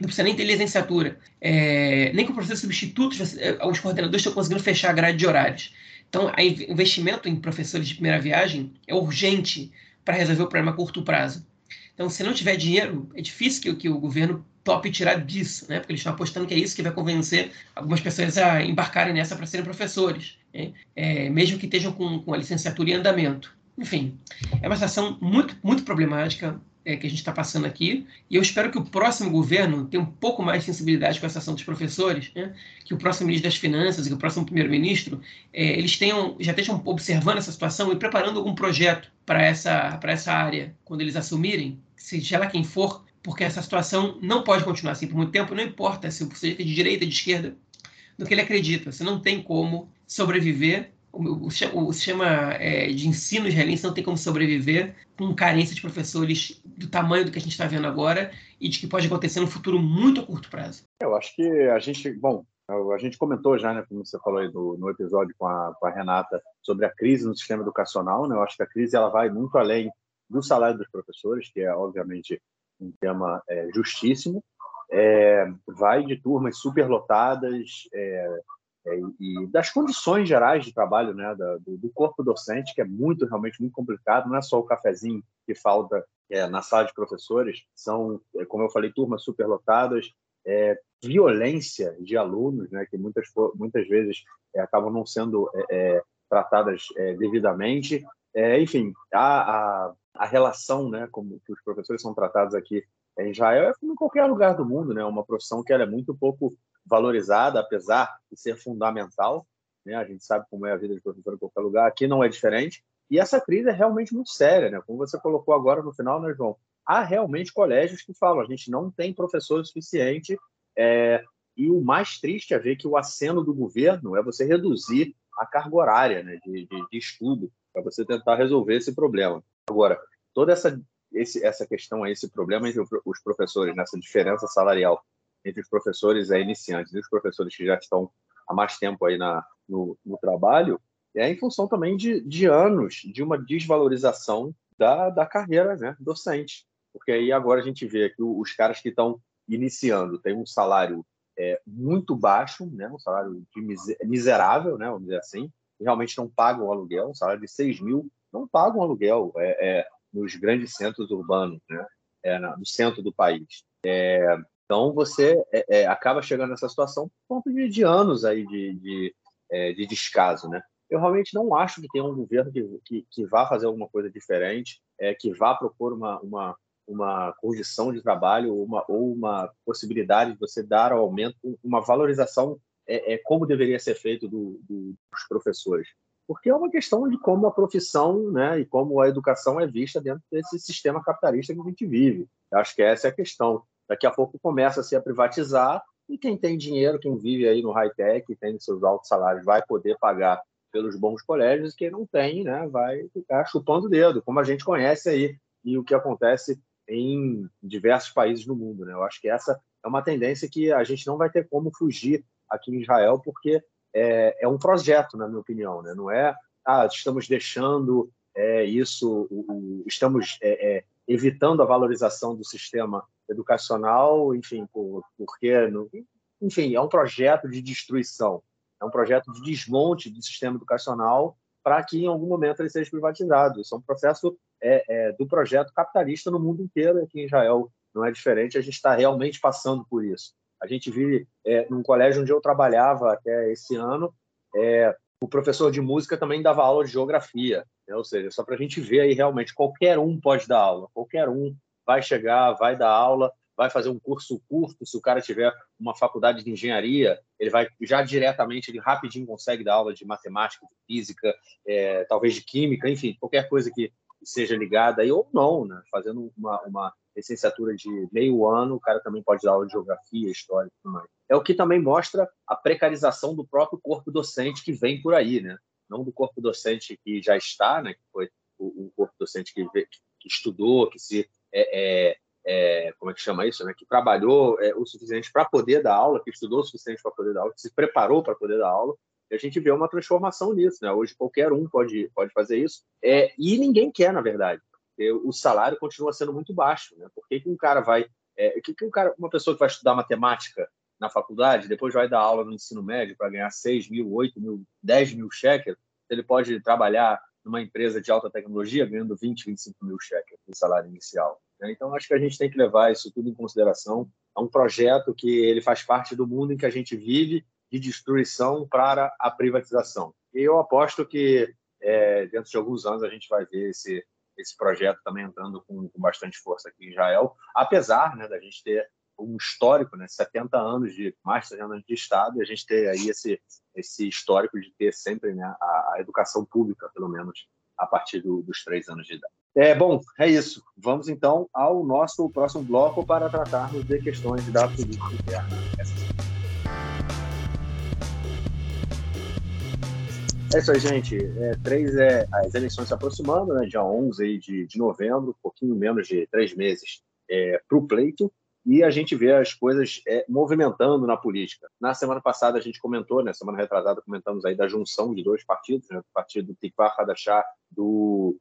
Não precisa nem ter licenciatura. É, nem com professores substitutos, é, os coordenadores estão conseguindo fechar a grade de horários. Então, o investimento em professores de primeira viagem é urgente para resolver o problema a curto prazo. Então, se não tiver dinheiro, é difícil que, que o governo top tirar disso, né? Porque eles estão apostando que é isso que vai convencer algumas pessoas a embarcarem nessa para serem professores, né? é, mesmo que estejam com, com a licenciatura em andamento. Enfim, é uma situação muito, muito problemática é, que a gente está passando aqui, e eu espero que o próximo governo tenha um pouco mais de sensibilidade com a situação dos professores, né? que o próximo ministro das Finanças e o próximo primeiro-ministro é, eles tenham, já estejam observando essa situação e preparando algum projeto para essa, essa área quando eles assumirem, seja lá quem for, porque essa situação não pode continuar assim por muito tempo, não importa se você é de direita, de esquerda, do que ele acredita. Você não tem como sobreviver. O, o, o sistema é, de ensino israelense não tem como sobreviver com carência de professores do tamanho do que a gente está vendo agora e de que pode acontecer no futuro muito a curto prazo. Eu acho que a gente, bom, a gente comentou já, né, como você falou aí do, no episódio com a, com a Renata, sobre a crise no sistema educacional. Né? Eu acho que a crise ela vai muito além do salário dos professores, que é obviamente um tema é, justíssimo, é, vai de turmas superlotadas é, e das condições gerais de trabalho né, do, do, corpo docente, que é muito, realmente muito complicado, não é só o cafezinho que falta é, na sala de professores, são, é, como eu falei, turmas superlotadas, violência de alunos, né, que muitas, muitas vezes acabam não sendo tratadas devidamente, enfim, a, a a relação, né, como que os professores são tratados aqui em Israel é como em qualquer lugar do mundo, né, uma profissão que ela é muito pouco valorizada, apesar de ser fundamental, né, a gente sabe como é a vida de professor em qualquer lugar, aqui não é diferente, e essa crise é realmente muito séria, né, como você colocou agora no final, né, João, há realmente colégios que falam, a gente não tem professor suficiente, é, E o mais triste é ver que o aceno do governo é você reduzir a carga horária né, de, de, de estudo para você tentar resolver esse problema. Agora, toda essa, esse, essa questão, esse problema entre os professores, nessa diferença salarial entre os professores é, iniciantes e os professores que já estão há mais tempo aí na, no, no trabalho, é em função também de, de anos de uma desvalorização da, da carreira né, docente. Porque aí agora a gente vê que os caras que estão iniciando têm um salário é, muito baixo, né, um salário miserável, né, vamos dizer assim, realmente não pagam aluguel, um salário de 6 mil não pagam aluguel é, é, nos grandes centros urbanos, né, é, no centro do país. É, então você é, acaba chegando nessa situação por conta de, de anos aí de, de, de descaso, né? eu realmente não acho que tenha um governo que, que, que vá fazer alguma coisa diferente, é, que vá propor uma, uma, uma condição de trabalho uma, ou uma possibilidade de você dar ao aumento, uma valorização é, é como deveria ser feito do, do, dos professores. Porque é uma questão de como a profissão né, e como a educação é vista dentro desse sistema capitalista que a gente vive. Eu acho que essa é a questão. Daqui a pouco começa-se a privatizar e quem tem dinheiro, quem vive aí no high-tech, tem seus altos salários, vai poder pagar pelos bons colégios, quem não tem, né, vai ficar chupando o dedo, como a gente conhece aí, e o que acontece em diversos países do mundo. Né? Eu acho que essa é uma tendência que a gente não vai ter como fugir aqui em Israel, porque é, é um projeto, na minha opinião. Né? Não é, ah, estamos deixando é, isso, o, o, estamos é, é evitando a valorização do sistema educacional, enfim, por, porque, enfim, é um projeto de destruição. É um projeto de desmonte do sistema educacional para que em algum momento ele seja privatizado. Isso é um processo é, é, do projeto capitalista no mundo inteiro, aqui em Israel não é diferente, a gente está realmente passando por isso. A gente vive é, num colégio onde eu trabalhava até esse ano, é, o professor de música também dava aula de geografia, né? ou seja, só para a gente ver aí realmente, qualquer um pode dar aula, qualquer um vai chegar, vai dar aula, vai fazer um curso curto, se o cara tiver uma faculdade de engenharia, ele vai já diretamente, ele rapidinho consegue dar aula de matemática, de física, é, talvez de química, enfim, qualquer coisa que seja ligada aí, ou não, né? fazendo uma, uma licenciatura de meio ano, o cara também pode dar aula de geografia, história e tudo mais. É o que também mostra a precarização do próprio corpo docente que vem por aí, né? Não do corpo docente que já está, né? Que foi o, o corpo docente que, que estudou, que se é, é, é, como é que chama isso, né? que trabalhou é, o suficiente para poder dar aula, que estudou o suficiente para poder dar aula, que se preparou para poder dar aula, e a gente vê uma transformação nisso. Né? Hoje qualquer um pode, pode fazer isso, é, e ninguém quer, na verdade, o salário continua sendo muito baixo. Né? Por que, que um cara vai. É, que, que um cara, uma pessoa que vai estudar matemática na faculdade, depois vai dar aula no ensino médio para ganhar 6 mil, 8 mil, 10 mil cheques, ele pode trabalhar numa empresa de alta tecnologia ganhando 20, 25 mil cheques no salário inicial. Né? Então, acho que a gente tem que levar isso tudo em consideração. É um projeto que ele faz parte do mundo em que a gente vive, de destruição para a privatização. E eu aposto que é, dentro de alguns anos a gente vai ver esse, esse projeto também entrando com, com bastante força aqui em Israel, apesar né, da gente ter um histórico, né, 70 anos de mais de 70 anos de Estado, e a gente ter aí esse, esse histórico de ter sempre né, a, a educação pública, pelo menos a partir do, dos três anos de idade. É, bom, é isso. Vamos então ao nosso próximo bloco para tratarmos de questões da política interna. É isso aí, gente. É, três é as eleições se aproximando, né? Dia 11 aí de, de novembro, um pouquinho menos de três meses é, para o pleito e a gente vê as coisas é, movimentando na política. Na semana passada a gente comentou, né, semana retrasada comentamos aí da junção de dois partidos, né, do partido Tikva Hadashah do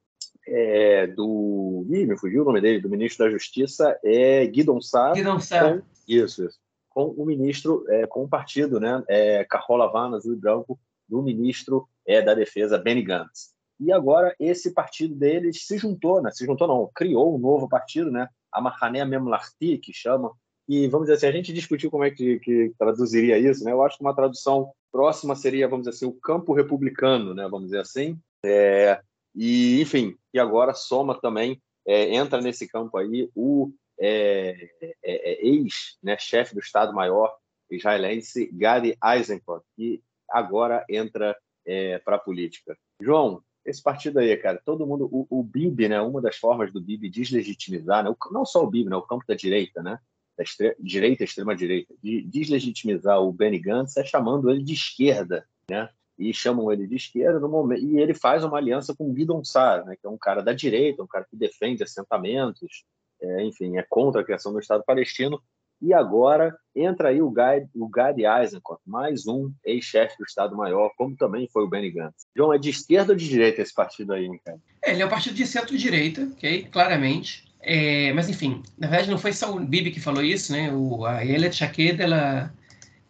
é, do Ih, me fugiu o nome dele, do ministro da Justiça é Guidon Sá. Guidon Sá. Com, isso, isso. Com o ministro, é, com o partido, né, é, Carrola Havana, azul e branco, do ministro é, da Defesa Benny Gantz. E agora esse partido deles se juntou, né? Se juntou não, criou um novo partido, né? A Mahané Memlarti, que chama, e vamos dizer assim, a gente discutiu como é que, que, traduziria isso, né? Eu acho que uma tradução próxima seria, vamos dizer assim, o campo republicano, né? Vamos dizer assim. É, e, enfim, e agora soma também, é, entra nesse campo aí o é, é, é ex-chefe né, do Estado-Maior israelense Gadi Eisenkot, que agora entra é, para a política. João, esse partido aí, cara, todo mundo, o, o BIB, né, uma das formas do BIB deslegitimizar, né, não só o BIB, né, o campo da direita, né, da direita, extrema-direita, de deslegitimizar o Benny Gantz é chamando ele de esquerda, né? E chamam ele de esquerda no momento e ele faz uma aliança com Guidon Sar, né? Que é um cara da direita, um cara que defende assentamentos, é, enfim, é contra a criação do Estado palestino. E agora entra aí o, Guy, o Gary Eisenkot, mais um ex-chefe do Estado-Maior, como também foi o Benny Gantz. João, é de esquerda ou de direita esse partido aí, hein, cara? É, ele é um partido de centro-direita, ok? Claramente. É, mas, enfim, na verdade não foi só o Bibi que falou isso, né? O, a Elia Chaqueda, ela,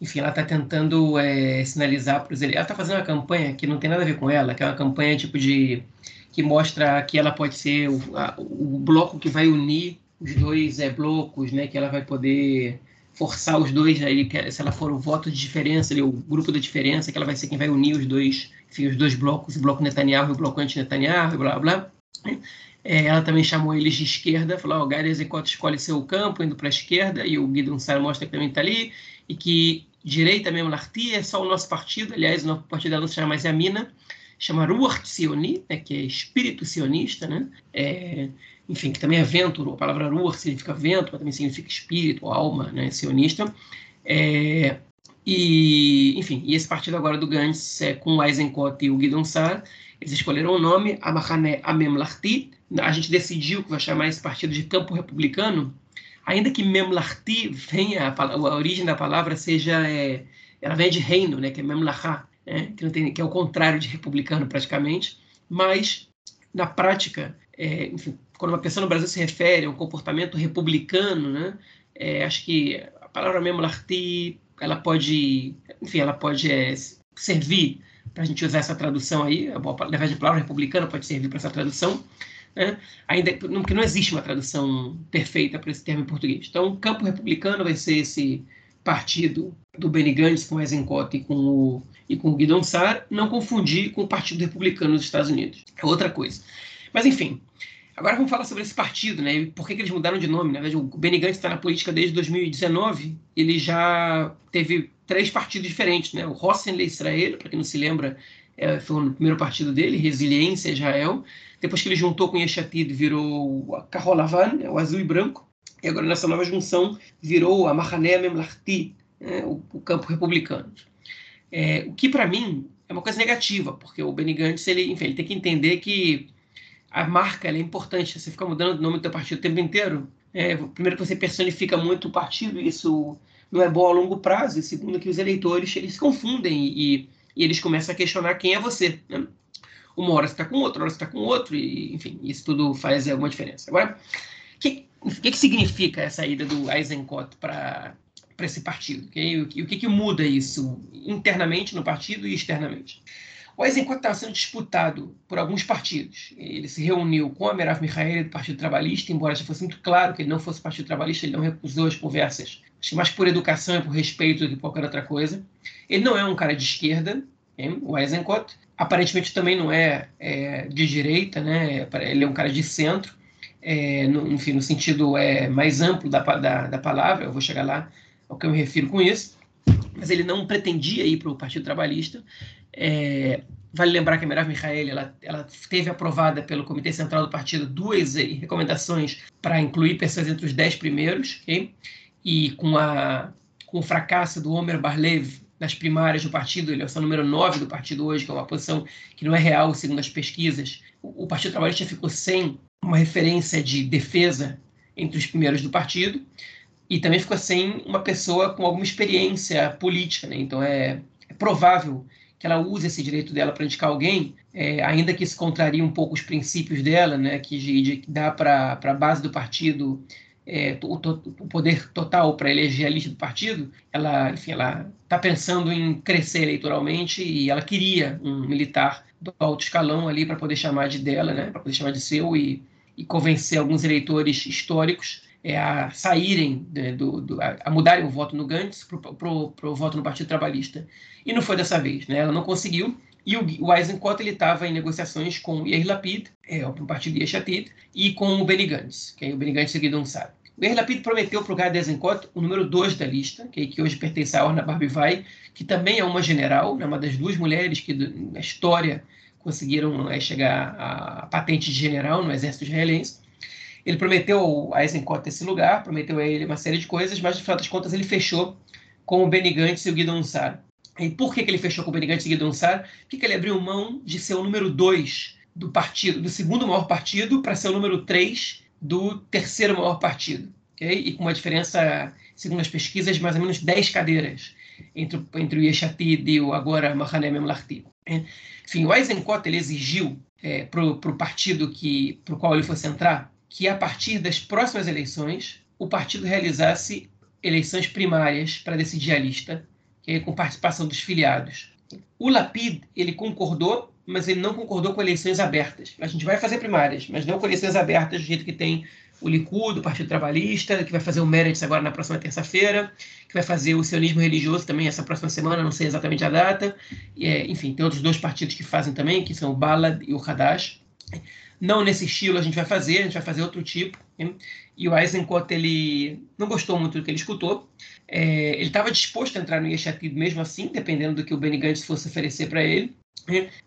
enfim, ela está tentando é, sinalizar para os Ela está fazendo uma campanha que não tem nada a ver com ela, que é uma campanha tipo de que mostra que ela pode ser o, a, o bloco que vai unir os dois é, blocos, né? Que ela vai poder forçar os dois, né, ele, se ela for o voto de diferença, o grupo da diferença, que ela vai ser quem vai unir os dois, enfim, os dois blocos, o bloco Netanyahu e o bloco anti-Netanyahu, blá blá. É, ela também chamou eles de esquerda, falou: oh, o Gary Ezekot escolhe seu campo, indo para a esquerda, e o Guido Sara mostra que também está ali, e que direita mesmo, Larti, é só o nosso partido, aliás, o nosso partido dela não se chama mais Yamina, chama Ruach Sioni, né, que é espírito sionista, né? É, enfim, que também é vento, a palavra Ruach significa vento, mas também significa espírito, alma, né, sionista. É, e, enfim, e esse partido agora do Gantz, é, com o Eisenkot e o Guidon Sar, eles escolheram o nome Amachane Amemlarti, a gente decidiu que vai chamar esse partido de campo republicano, ainda que Memlarti venha, a, a origem da palavra seja, é, ela vem de reino, né, que é Memlachá, né, que, tem, que, é o contrário de republicano praticamente, mas na prática, é, enfim, quando uma pessoa no Brasil se refere a um comportamento republicano, né, é, acho que a palavra Memlarti, ela pode, enfim, ela pode é, servir para a gente usar essa tradução aí, na verdade a palavra republicano pode servir para essa tradução, né? ainda que não, existe uma tradução perfeita para esse termo em português. Então, o campo republicano vai ser esse partido do Benny Gantz com o Eisenkot e com o, e com o Guidon Sar, não confundir com o Partido Republicano dos Estados Unidos. É outra coisa. Mas, enfim, agora vamos falar sobre esse partido, né? E por que, que eles mudaram de nome? Verdade, o Benny Gantz está na política desde 2019. Ele já teve três partidos diferentes, né? O Rossen Israel, para quem não se lembra, é, foi o primeiro partido dele, Resiliência Israel. Depois que ele juntou com Yeshatid, virou a Carolavan, né, o azul e branco. E agora, nessa nova junção, virou a Mahané Memlarti, né, o, o, campo republicano. É, o que, para mim, é uma coisa negativa, porque o Benny Gantz, ele, enfim, ele tem que entender que a marca é importante. Você fica mudando o nome do seu partido o tempo inteiro. É, primeiro que você personifica muito o partido, e isso não é bom a longo prazo. E segundo que os eleitores eles se confundem e, e eles começam a questionar quem é você. Né? uma hora você está com outro, outra hora você está com outro, e enfim, isso tudo faz alguma diferença. Agora, o que, que, que, significa essa ida do Eisenkot para esse partido? Okay? O, que, o que, que muda isso internamente no partido e externamente? O Eisenkot estava sendo disputado por alguns partidos. Ele se reuniu com a Merav Mihaeli do Partido Trabalhista, embora já fosse muito claro que ele não fosse Partido Trabalhista, ele não recusou as conversas, acho que mais por educação e por respeito do que qualquer outra coisa. Ele não é um cara de esquerda, okay? o Eisenkot, aparentemente também não é, é, de direita, né? ele é um cara de centro, é, no, enfim, no sentido é, mais amplo da, da, da, palavra, eu vou chegar lá ao que eu me refiro com isso, mas ele não pretendia ir para o Partido Trabalhista. É, vale lembrar que a Merav Mihaeli ela, ela teve aprovada pelo Comitê Central do Partido duas eh, recomendações para incluir pessoas entre os dez primeiros, okay? e com, a, com o fracasso do Omer Barlev nas primárias do partido, ele é o número 9 do partido hoje, que é uma posição que não é real, segundo as pesquisas. O, o Partido Trabalhista ficou sem uma referência de defesa entre os primeiros do partido e também ficou sem uma pessoa com alguma experiência política. Né? Então é, é provável que ela use esse direito dela para indicar alguém, é, ainda que isso contraria um pouco os princípios dela, né, que de, de dá para a base do partido é, o, o, poder total para eleger a lista do partido, ela, enfim, ela está pensando em crescer eleitoralmente e ela queria um militar do alto escalão ali para poder chamar de dela, né, para poder chamar de seu e, e convencer alguns eleitores históricos é, a saírem, né, do, do, a, mudarem o voto no Gantz para o voto no Partido Trabalhista. E não foi dessa vez, né? ela não conseguiu. E o, Eisenkot estava em negociações com o Yair Lapid, é, o partido Yeshatid, e com o Benny Gantz, que é o Benny Gantz seguido não sabe. O Yair Lapid prometeu para o Gad Eisenkot o número 2 da lista, que, que, hoje pertence a Orna Barbivai, que também é uma general, né, uma das duas mulheres que na história conseguiram é, chegar à patente de general no exército israelense. Ele prometeu a Eisenkot esse lugar, prometeu a ele uma série de coisas, mas no final das contas ele fechou com o Benny Gantz e o Guido Ansar. E por que, que ele fechou com o Benny Gantz e o Guido Ansar? Porque ele abriu mão de ser o número 2 do partido, do segundo maior partido, para ser o número 3 do terceiro maior partido. Okay? E com uma diferença, segundo as pesquisas, de mais ou menos 10 cadeiras entre, entre o Yeshatid e o agora Mahané Memlarti. Enfim, o Eisenkot ele exigiu é, para o partido que, o qual ele fosse entrar que, a partir das próximas eleições, o partido realizasse eleições primárias para decidir a lista, com participação dos filiados. O Lapid ele concordou, mas ele não concordou com eleições abertas. A gente vai fazer primárias, mas não com eleições abertas do jeito que tem o Likud, o Partido Trabalhista, que vai fazer o Meretz agora na próxima terça-feira, que vai fazer o sionismo religioso também essa próxima semana, não sei exatamente a data. É, enfim, tem outros dois partidos que fazem também, que são o Balad e o Hadash. Não nesse estilo a gente vai fazer, a gente vai fazer outro tipo. Hein? E o Eisenkot, ele não gostou muito do que ele escutou. É, ele estava disposto a entrar no Yeshatid mesmo assim, dependendo do que o Benny Gantz fosse oferecer para ele.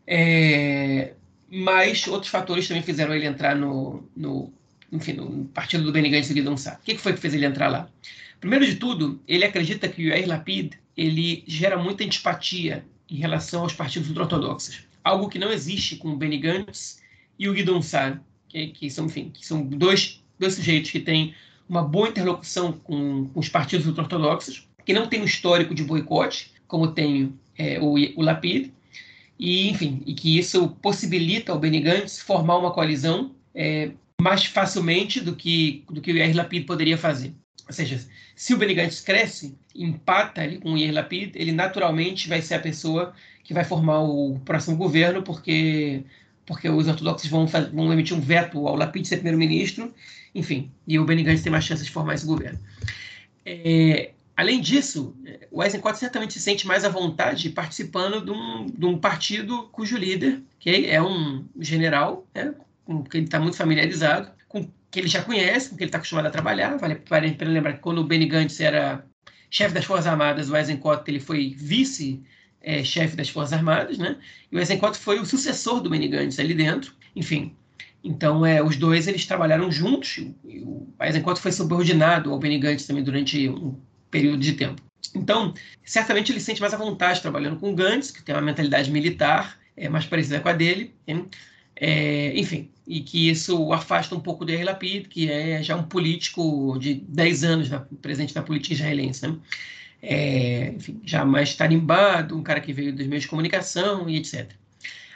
É, mas outros fatores também fizeram ele entrar no, no enfim, no partido do Benny Gantz e Guidon Sá. O que, foi que fez ele entrar lá? Primeiro de tudo, ele acredita que o Yair Lapid ele gera muita antipatia em relação aos partidos ultra-ortodoxos. Algo que não existe com o Benny Gantz e o Guidon Sá, que, que, são, enfim, que são dois, dois sujeitos que têm uma boa interlocução com, com os partidos ultra-ortodoxos, que não tem um histórico de boicote, como tem é, o, o Lapid, e, enfim, e que isso possibilita ao Benny Gantz formar uma coalizão é, mais facilmente do que, do que o Yair Lapid poderia fazer. Ou seja, se o Benny Gantz cresce, empata ali com o Yair Lapid, ele naturalmente vai ser a pessoa que vai formar o próximo governo, porque, porque os ortodoxos vão, vão emitir um veto ao Lapid ser primeiro-ministro, enfim, e o Benny Gantz tem mais chances de formar esse governo. É, além disso, o Eisenkot certamente se sente mais à vontade participando de um, de um partido cujo líder que é um general, né, com que ele está muito familiarizado, com que ele já conhece, com que ele está acostumado a trabalhar. Vale a pena lembrar que quando o Benny Gantz era chefe das Forças Armadas, o Eisenkot ele foi vice-chefe é, das Forças Armadas, né? E o foi o sucessor do Benny Gantz ali dentro. Enfim, então é, os dois eles trabalharam juntos. E o Eisenkot foi subordinado ao Benny Gantz também durante um período de tempo. Então, certamente ele se sente mais à vontade trabalhando com o Gantz, que tem uma mentalidade militar é, mais parecida com a dele. É, enfim, e que isso afasta um pouco do Yair Lapid, que é já um político de 10 anos na, presente na política israelense, né? É, enfim, já mais tarimbado, um cara que veio dos meios de comunicação e etc.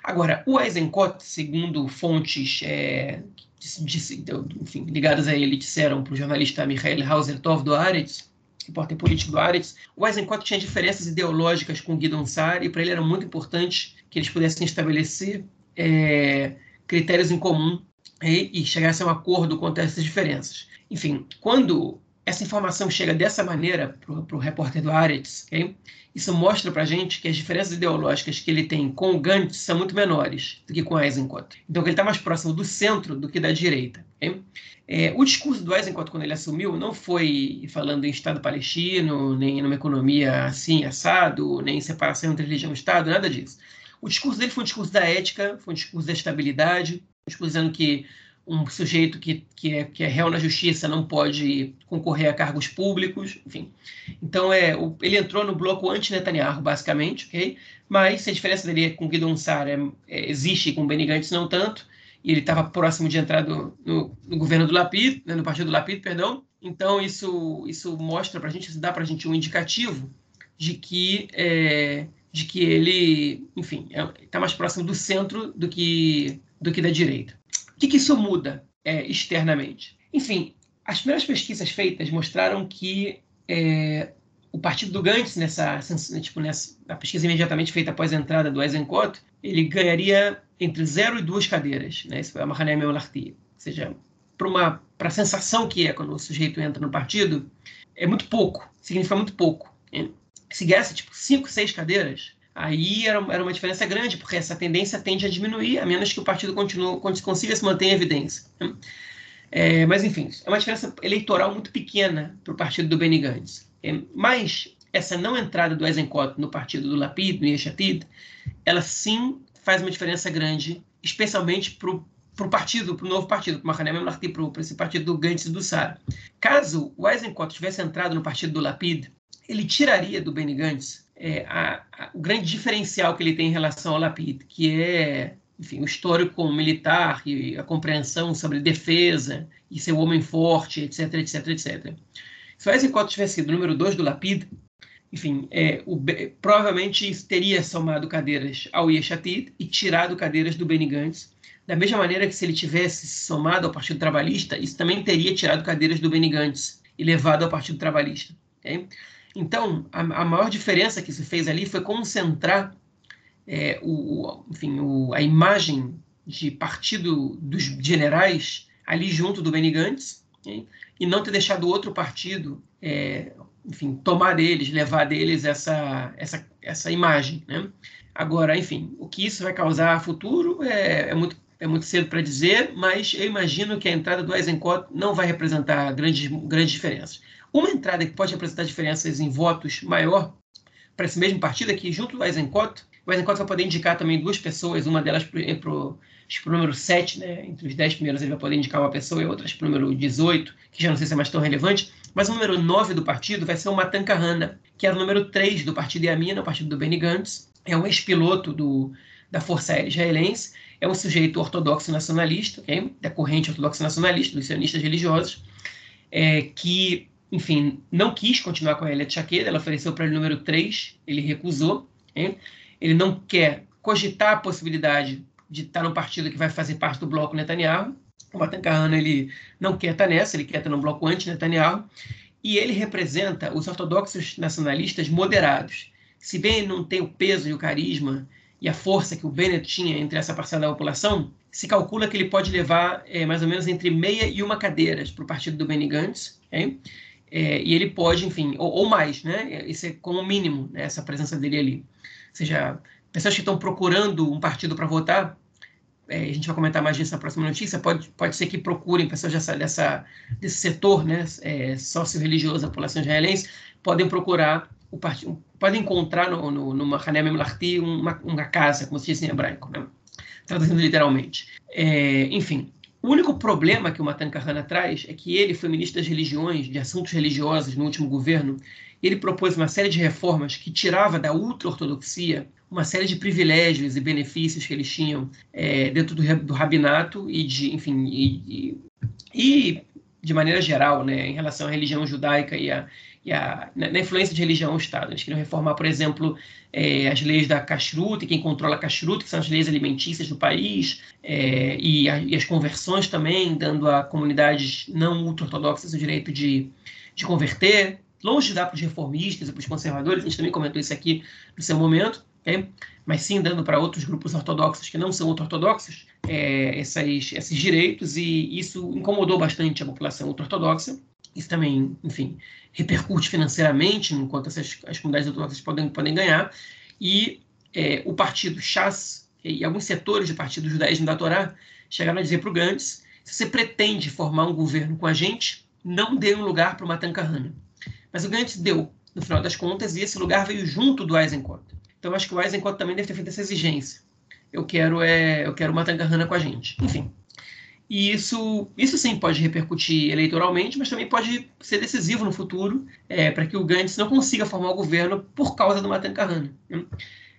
Agora, o Eisenkot, segundo fontes é, de, enfim, ligadas a ele, disseram para o jornalista Michael Hauser-Tov do Aretz, repórter político do Aretz, o Eisenkot tinha diferenças ideológicas com Guidon Sar e para ele era muito importante que eles pudessem estabelecer é, critérios em comum e, e chegasse a um acordo quanto a essas diferenças. Enfim, quando essa informação chega dessa maneira para o repórter do Aretz, okay? isso mostra para a gente que as diferenças ideológicas que ele tem com o Gantz são muito menores do que com Eisenkot. Então, ele está mais próximo do centro do que da direita. Okay? É, o discurso do Eisenkot, quando ele assumiu, não foi falando em Estado palestino, nem numa economia assim, assado, nem em separação entre religião e Estado, nada disso. O discurso dele foi um discurso da ética, foi um discurso da estabilidade, um discurso dizendo que um sujeito que, que, é, que é réu na justiça não pode concorrer a cargos públicos, enfim. Então, é, o, ele entrou no bloco anti-Netanyahu, basicamente, ok? Mas a diferença dele com Guidon Sar é, é, existe, com Benny Gantz não tanto, e ele estava próximo de entrar no, no, no, governo do Lapid, né, no partido do Lapid, perdão. Então, isso, isso mostra para a gente, dá para a gente um indicativo de que é, de que ele, enfim, está é, mais próximo do centro do que, do que da direita. O que, que isso muda é, externamente? Enfim, as primeiras pesquisas feitas mostraram que é, o partido do Gantz, nessa, tipo, nessa a pesquisa imediatamente feita após a entrada do Eisenkot, ele ganharia entre zero e duas cadeiras. Né? Isso foi a Mahané Meolartia. Ou seja, para a sensação que é quando o sujeito entra no partido, é muito pouco, significa muito pouco. Se ganhasse tipo cinco, seis cadeiras, aí era, era uma diferença grande, porque essa tendência tende a diminuir, a menos que o partido continue, consiga se manter em evidência. Né? É, mas, enfim, é uma diferença eleitoral muito pequena para o partido do Benny Gantz. É, mas essa não entrada do Eisenkot no partido do Lapid, no Yeshatid, ela sim faz uma diferença grande, especialmente para o partido, para o novo partido, para o Mahané Memlarti, para esse partido do Gantz e do Sara. Caso o Eisenkot tivesse entrado no partido do Lapid, ele tiraria do Benny Gantz é, a, a, o grande diferencial que ele tem em relação ao Lapid, que é enfim, o histórico militar e a compreensão sobre defesa e ser um homem forte, etc, etc, etc. Se o Eisenkot tivesse sido número 2 do Lapid, enfim, é, o, provavelmente teria somado cadeiras ao Yeshatid e tirado cadeiras do Benny Gantz, da mesma maneira que se ele tivesse somado ao Partido Trabalhista, isso também teria tirado cadeiras do Benny Gantz e levado ao Partido Trabalhista. Okay? Então, a, a, maior diferença que se fez ali foi concentrar é, o, enfim, o, a imagem de partido dos generais ali junto do Benny Gantz okay? e não ter deixado outro partido, é, enfim, tomar deles, levar deles essa, essa, essa imagem. Né? Agora, enfim, o que isso vai causar futuro é, é muito é muito cedo para dizer, mas eu imagino que a entrada do Eisenkot não vai representar grandes, grandes diferenças. Uma entrada que pode representar diferenças em votos maior para esse mesmo partido é que, junto do Eisenkot, o Eisenkot vai poder indicar também duas pessoas, uma delas para o número 7, né? entre os 10 primeiros ele vai poder indicar uma pessoa e outra para o número 18, que já não sei se é mais tão relevante, mas o número 9 do partido vai ser o Matan Kahana, que era o número 3 do partido Yamina, o partido do Benny Gantz, é um ex-piloto da Força Aérea Israelense, é um sujeito ortodoxo nacionalista, okay? da corrente ortodoxa nacionalista, dos sionistas religiosos, é, que, enfim, não quis continuar com a Elia Chaqueda, ela ofereceu para ele o número 3, ele recusou. Okay? Ele não quer cogitar a possibilidade de estar no partido que vai fazer parte do bloco Netanyahu. O Matan Kahana, ele não quer estar nessa, ele quer estar no bloco anti-Netanyahu. E ele representa os ortodoxos nacionalistas moderados. Se bem não tem o peso e o carisma e a força que o Bennett tinha entre essa parcela da população, se calcula que ele pode levar é, mais ou menos entre meia e uma cadeiras para o partido do Benny Gantz, okay? É, e ele pode, enfim, ou, ou, mais, né? Isso é como mínimo, né, essa presença dele ali. Ou seja, pessoas que estão procurando um partido para votar, é, a gente vai comentar mais disso na próxima notícia, pode, pode ser que procurem pessoas dessa, dessa, desse setor né, é, sócio-religioso da população israelense, podem procurar o partido, pode encontrar no, no, no Mahané Memlarti uma, uma casa, como se diz em hebraico, né? traduzindo literalmente. É, enfim, o único problema que o Matan Kahana traz é que ele foi ministro das religiões, de assuntos religiosos no último governo, ele propôs uma série de reformas que tirava da ultra-ortodoxia uma série de privilégios e benefícios que eles tinham é, dentro do, do, rabinato e de, enfim, e, e, e, de maneira geral, né, em relação à religião judaica e a, e a, na, na, influência de religião ao Estado. Eles queriam reformar, por exemplo, é, as leis da kashrut, quem controla a kashrut, que são as leis alimentícias do país, é, e, a, e, as conversões também, dando a comunidades não ultra-ortodoxas o direito de, de converter, longe de dar para os reformistas e para os conservadores, a gente também comentou isso aqui no seu momento, okay? mas sim dando para outros grupos ortodoxos que não são ultra-ortodoxos é, esses, esses direitos, e isso incomodou bastante a população ultra-ortodoxa, isso também, enfim, repercute financeiramente, enquanto essas, as comunidades ortodoxas podem, podem ganhar. E é, o partido Chas e alguns setores do partido judaísmo da Torá chegaram a dizer para o Gantz, se você pretende formar um governo com a gente, não dê um lugar para o Matan Kahana. Mas o Gantz deu, no final das contas, e esse lugar veio junto do Eisenkot. Então acho que o Eisenkot também deve ter feito essa exigência. Eu quero é, eu quero o Matan Kahana com a gente. Enfim, e isso, isso sim pode repercutir eleitoralmente, mas também pode ser decisivo no futuro é, para que o Gantz não consiga formar o governo por causa do Matan Kahana. Né?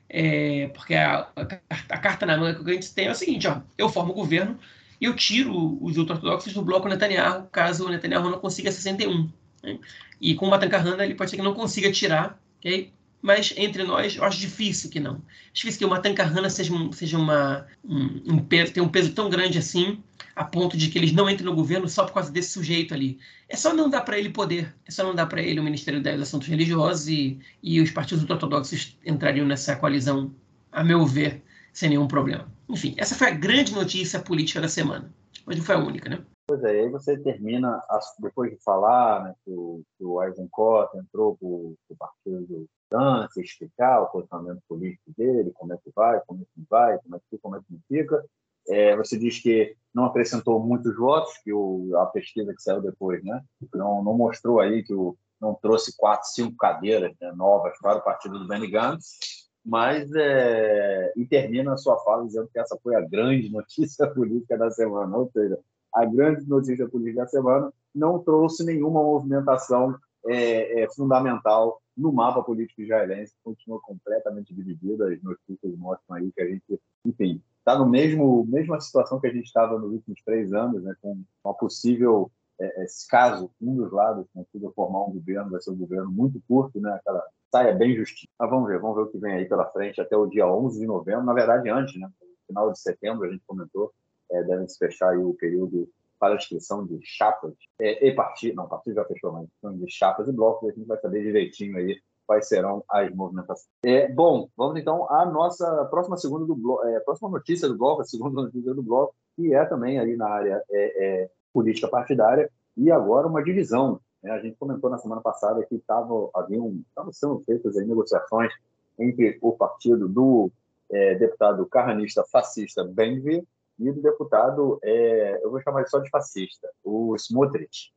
É, porque a, a, carta na mão que o Gantz tem é o seguinte: ó, eu formo o governo e eu tiro os ultra-ortodoxos do bloco Netanyahu, caso o Netanyahu não consiga 61. Né? E com o Matan Kahana ele pode ser que não consiga tirar, okay? mas entre nós eu acho difícil que não. Difícil que o Matan Kahana seja, seja uma, um, um peso, tenha um peso tão grande assim a ponto de que eles não entrem no governo só por causa desse sujeito ali. É só não dar para ele poder, é só não dar para ele o Ministério dos Assuntos Religiosos e, e os partidos ortodoxos entrariam nessa coalizão, a meu ver, sem nenhum problema. Enfim, essa foi a grande notícia política da semana, mas não foi a única, né? Pois é, aí você termina, depois de falar né, que, o, que o Eisenkot entrou para o partido do Dance, explicar o posicionamento político dele, como é que vai, como é que não vai, como é que, como é que não fica. É, você diz que não acrescentou muitos votos, que o, a pesquisa que saiu depois, né? Não, não mostrou aí que o, não trouxe quatro, cinco cadeiras né, novas para o partido do Benny Gantz, mas é, e termina a sua fala dizendo que essa foi a grande [LAUGHS] notícia política da semana, ou seja, a grande notícia política da semana não trouxe nenhuma movimentação é, é, fundamental no mapa político israelense, continua completamente dividido, as notícias mostram aí que a gente, enfim, está no mesmo mesma situação que a gente estava nos últimos três anos, né, com uma possível é, é caso um dos lados consiga formar um governo, vai ser um governo muito curto, né, aquela saia bem justinha. Mas vamos ver, vamos ver o que vem aí pela frente até o dia 11 de novembro, na verdade antes, né, final de setembro a gente comentou, é, devem se fechar o período para a inscrição de chapas é, e partido, não, partido já fechou, mas de chapas e blocos, a gente vai saber direitinho aí quais serão as movimentações. É, bom, vamos então à nossa próxima segunda do bloco, é, próxima notícia do bloco, a segunda notícia do bloco, que é também aí na área é, é política partidária e agora uma divisão. Né? A gente comentou na semana passada que estavam haviam estavam sendo feitas negociações entre o partido do é, deputado carranista fascista Benvir e do deputado, é, eu vou chamar só de fascista, o Smotrich.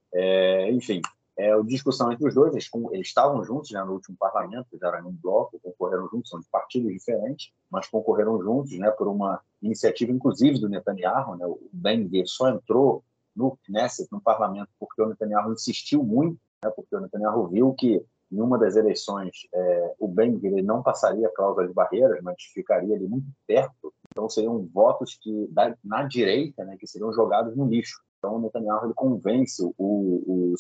Enfim, é, discussão entre os dois, eles, eles estavam juntos né, no último parlamento, eles eram um bloco, concorreram juntos, são de partidos diferentes, mas concorreram juntos né, por uma iniciativa, inclusive, do Netanyahu. Né, o Ben só entrou no Knesset, no parlamento, porque o Netanyahu insistiu muito, né, porque o Netanyahu viu que em uma das eleições é, o Ben não passaria a cláusula de barreiras, mas ficaria ali muito perto. Então seriam votos que na direita, né, que seriam jogados no lixo. Então, o Netanyahu ele convence o, o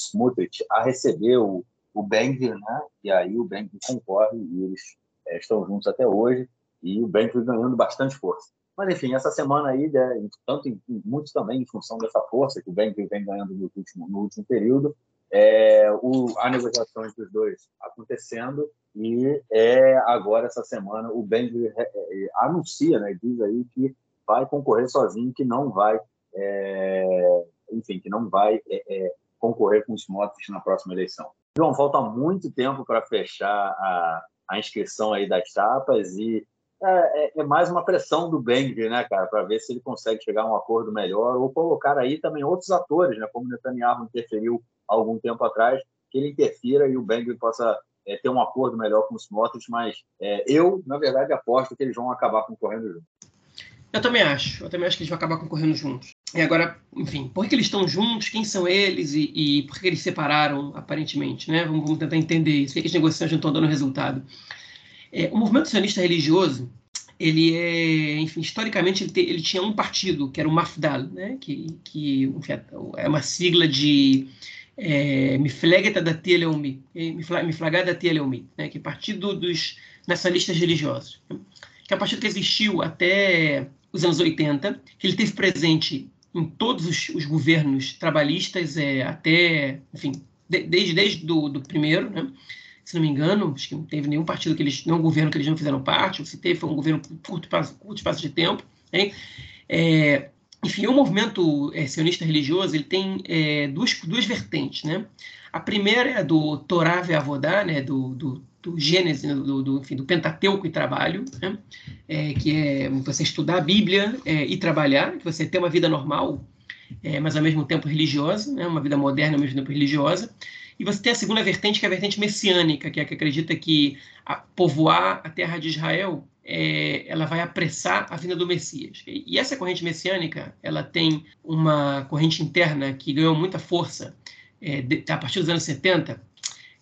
a receber o, o Benvir, né? E aí o Benvir concorre e eles é, estão juntos até hoje e o Benvir ganhando bastante força. Mas, enfim, essa semana aí, né, tanto em, muitos também em função dessa força que o Benvir vem ganhando no último, no último período, é, o, a negociação entre os dois acontecendo e é agora essa semana o Benvir é, é, anuncia, né, diz aí que vai concorrer sozinho, que não vai é, enfim, que não vai é, é, concorrer com os motos na próxima eleição. João, falta muito tempo para fechar a, a, inscrição aí das chapas e é, é, é mais uma pressão do Bengri, né, cara, para ver se ele consegue chegar a um acordo melhor ou colocar aí também outros atores, né, como Netanyahu interferiu algum tempo atrás, que ele interfira e o Bengri possa é, ter um acordo melhor com os motos, mas é, eu, na verdade, aposto que eles vão acabar concorrendo juntos. Eu também acho. Eu também acho que eles vão acabar concorrendo juntos. E agora, enfim, por que eles estão juntos? Quem são eles? E, e por que eles separaram, aparentemente? Né? Vamos, vamos tentar entender isso. Por que as negociações não estão dando resultado? É, o movimento sionista religioso, ele é, enfim, historicamente ele, te, ele tinha um partido, que era o Mafdal, né? que, que enfim, é uma sigla de é, Miflegeta da Tia Leumi, Miflagada né? que é partido dos nacionalistas religiosos, que é um partido que existiu até os anos 80, que ele teve presente em todos os, os governos trabalhistas, é, até, enfim, de, desde, desde do, do primeiro, né? se não me engano, acho que não teve nenhum partido que eles, nenhum governo que eles não fizeram parte, se teve foi um governo curto espaço, curto espaço de tempo. É, enfim, o movimento é, sionista religioso ele tem é, duas, duas vertentes. Né? A primeira é a do Torá Ve'avodá, né? do, do do Gênesis, né, do, do, enfim, do Pentateuco e trabalho, né? é, que é você estudar a Bíblia é, e trabalhar, que você ter uma vida normal, é, mas ao mesmo tempo religiosa, né? uma vida moderna ao mesmo tempo religiosa. E você tem a segunda vertente, que é a vertente messiânica, que é a que acredita que a povoar a terra de Israel é, ela vai apressar a vinda do Messias. E essa corrente messiânica, ela tem uma corrente interna que ganhou muita força é, de, a partir dos anos 70,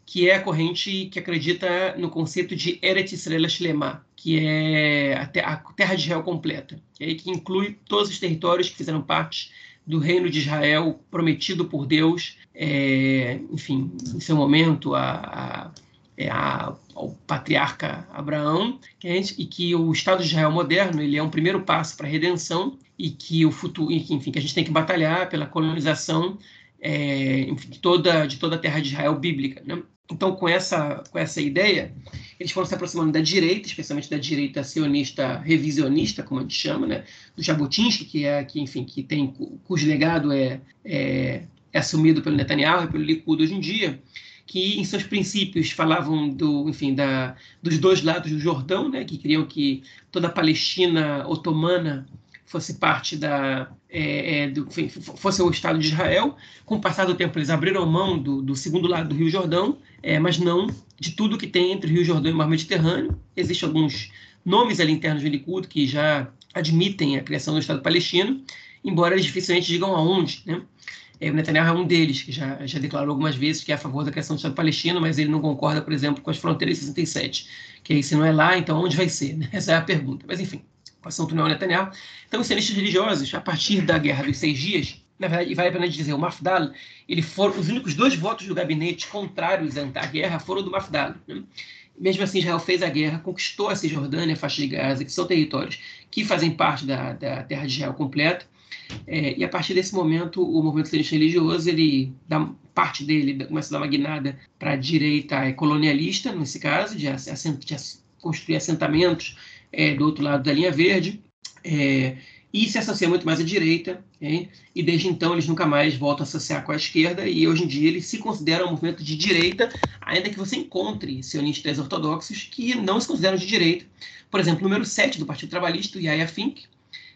que é a corrente que acredita no conceito de Eretz Israel Shlema, que é a, terra de Israel completa, que, que inclui todos os territórios que fizeram parte do reino de Israel prometido por Deus, é, enfim, em seu momento, a, a, é a, ao patriarca Abraão, que e que o Estado de Israel moderno ele é um primeiro passo para a redenção e que o futuro, enfim, que a gente tem que batalhar pela colonização é, enfim, toda de toda a terra de Israel bíblica, né? Então, com essa, com essa ideia, eles foram se aproximando da direita, especialmente da direita sionista revisionista, como a gente chama, né? do Jabotinsky, que é que enfim que tem cujo legado é, é, é assumido pelo Netanyahu e pelo Likud hoje em dia, que em seus princípios falavam do enfim da, dos dois lados do Jordão, né? que queriam que toda a Palestina otomana fosse parte da é, é, do, fosse o Estado de Israel. Com o passar do tempo, eles abriram mão do, do segundo lado do Rio Jordão, é, mas não de tudo que tem entre o Rio Jordão e o Mar Mediterrâneo. Existem alguns nomes ali internos do Likud que já admitem a criação do Estado palestino, embora eles dificilmente digam aonde. Né? É, o Netanyahu é um deles, que já, já declarou algumas vezes que é a favor da criação do Estado palestino, mas ele não concorda, por exemplo, com as fronteiras de 67, que aí, se não é lá, então onde vai ser? Né? Essa é a pergunta. Mas, enfim, não é Netanyahu. Então, os sionistas religiosos, a partir da Guerra dos Seis Dias, na verdade, vale a pena dizer, o Mafdal, ele foram, os únicos dois votos do gabinete contrários à guerra foram do Mafdal. Né? Mesmo assim, Israel fez a guerra, conquistou a Cisjordânia, a faixa de Gaza, que são territórios que fazem parte da, da terra de Israel completa, é, e a partir desse momento, o movimento religioso, ele dá parte dele começa a dar uma guinada para a direita colonialista, nesse caso, de, assent, de construir assentamentos é, do outro lado da linha verde, é, e se associa muito mais à direita, e desde então eles nunca mais voltam a associar com a esquerda, e hoje em dia eles se consideram um movimento de direita, ainda que você encontre sionistas ortodoxos que não se consideram de direita. Por exemplo, o número 7 do Partido Trabalhista, o Yaya Fink,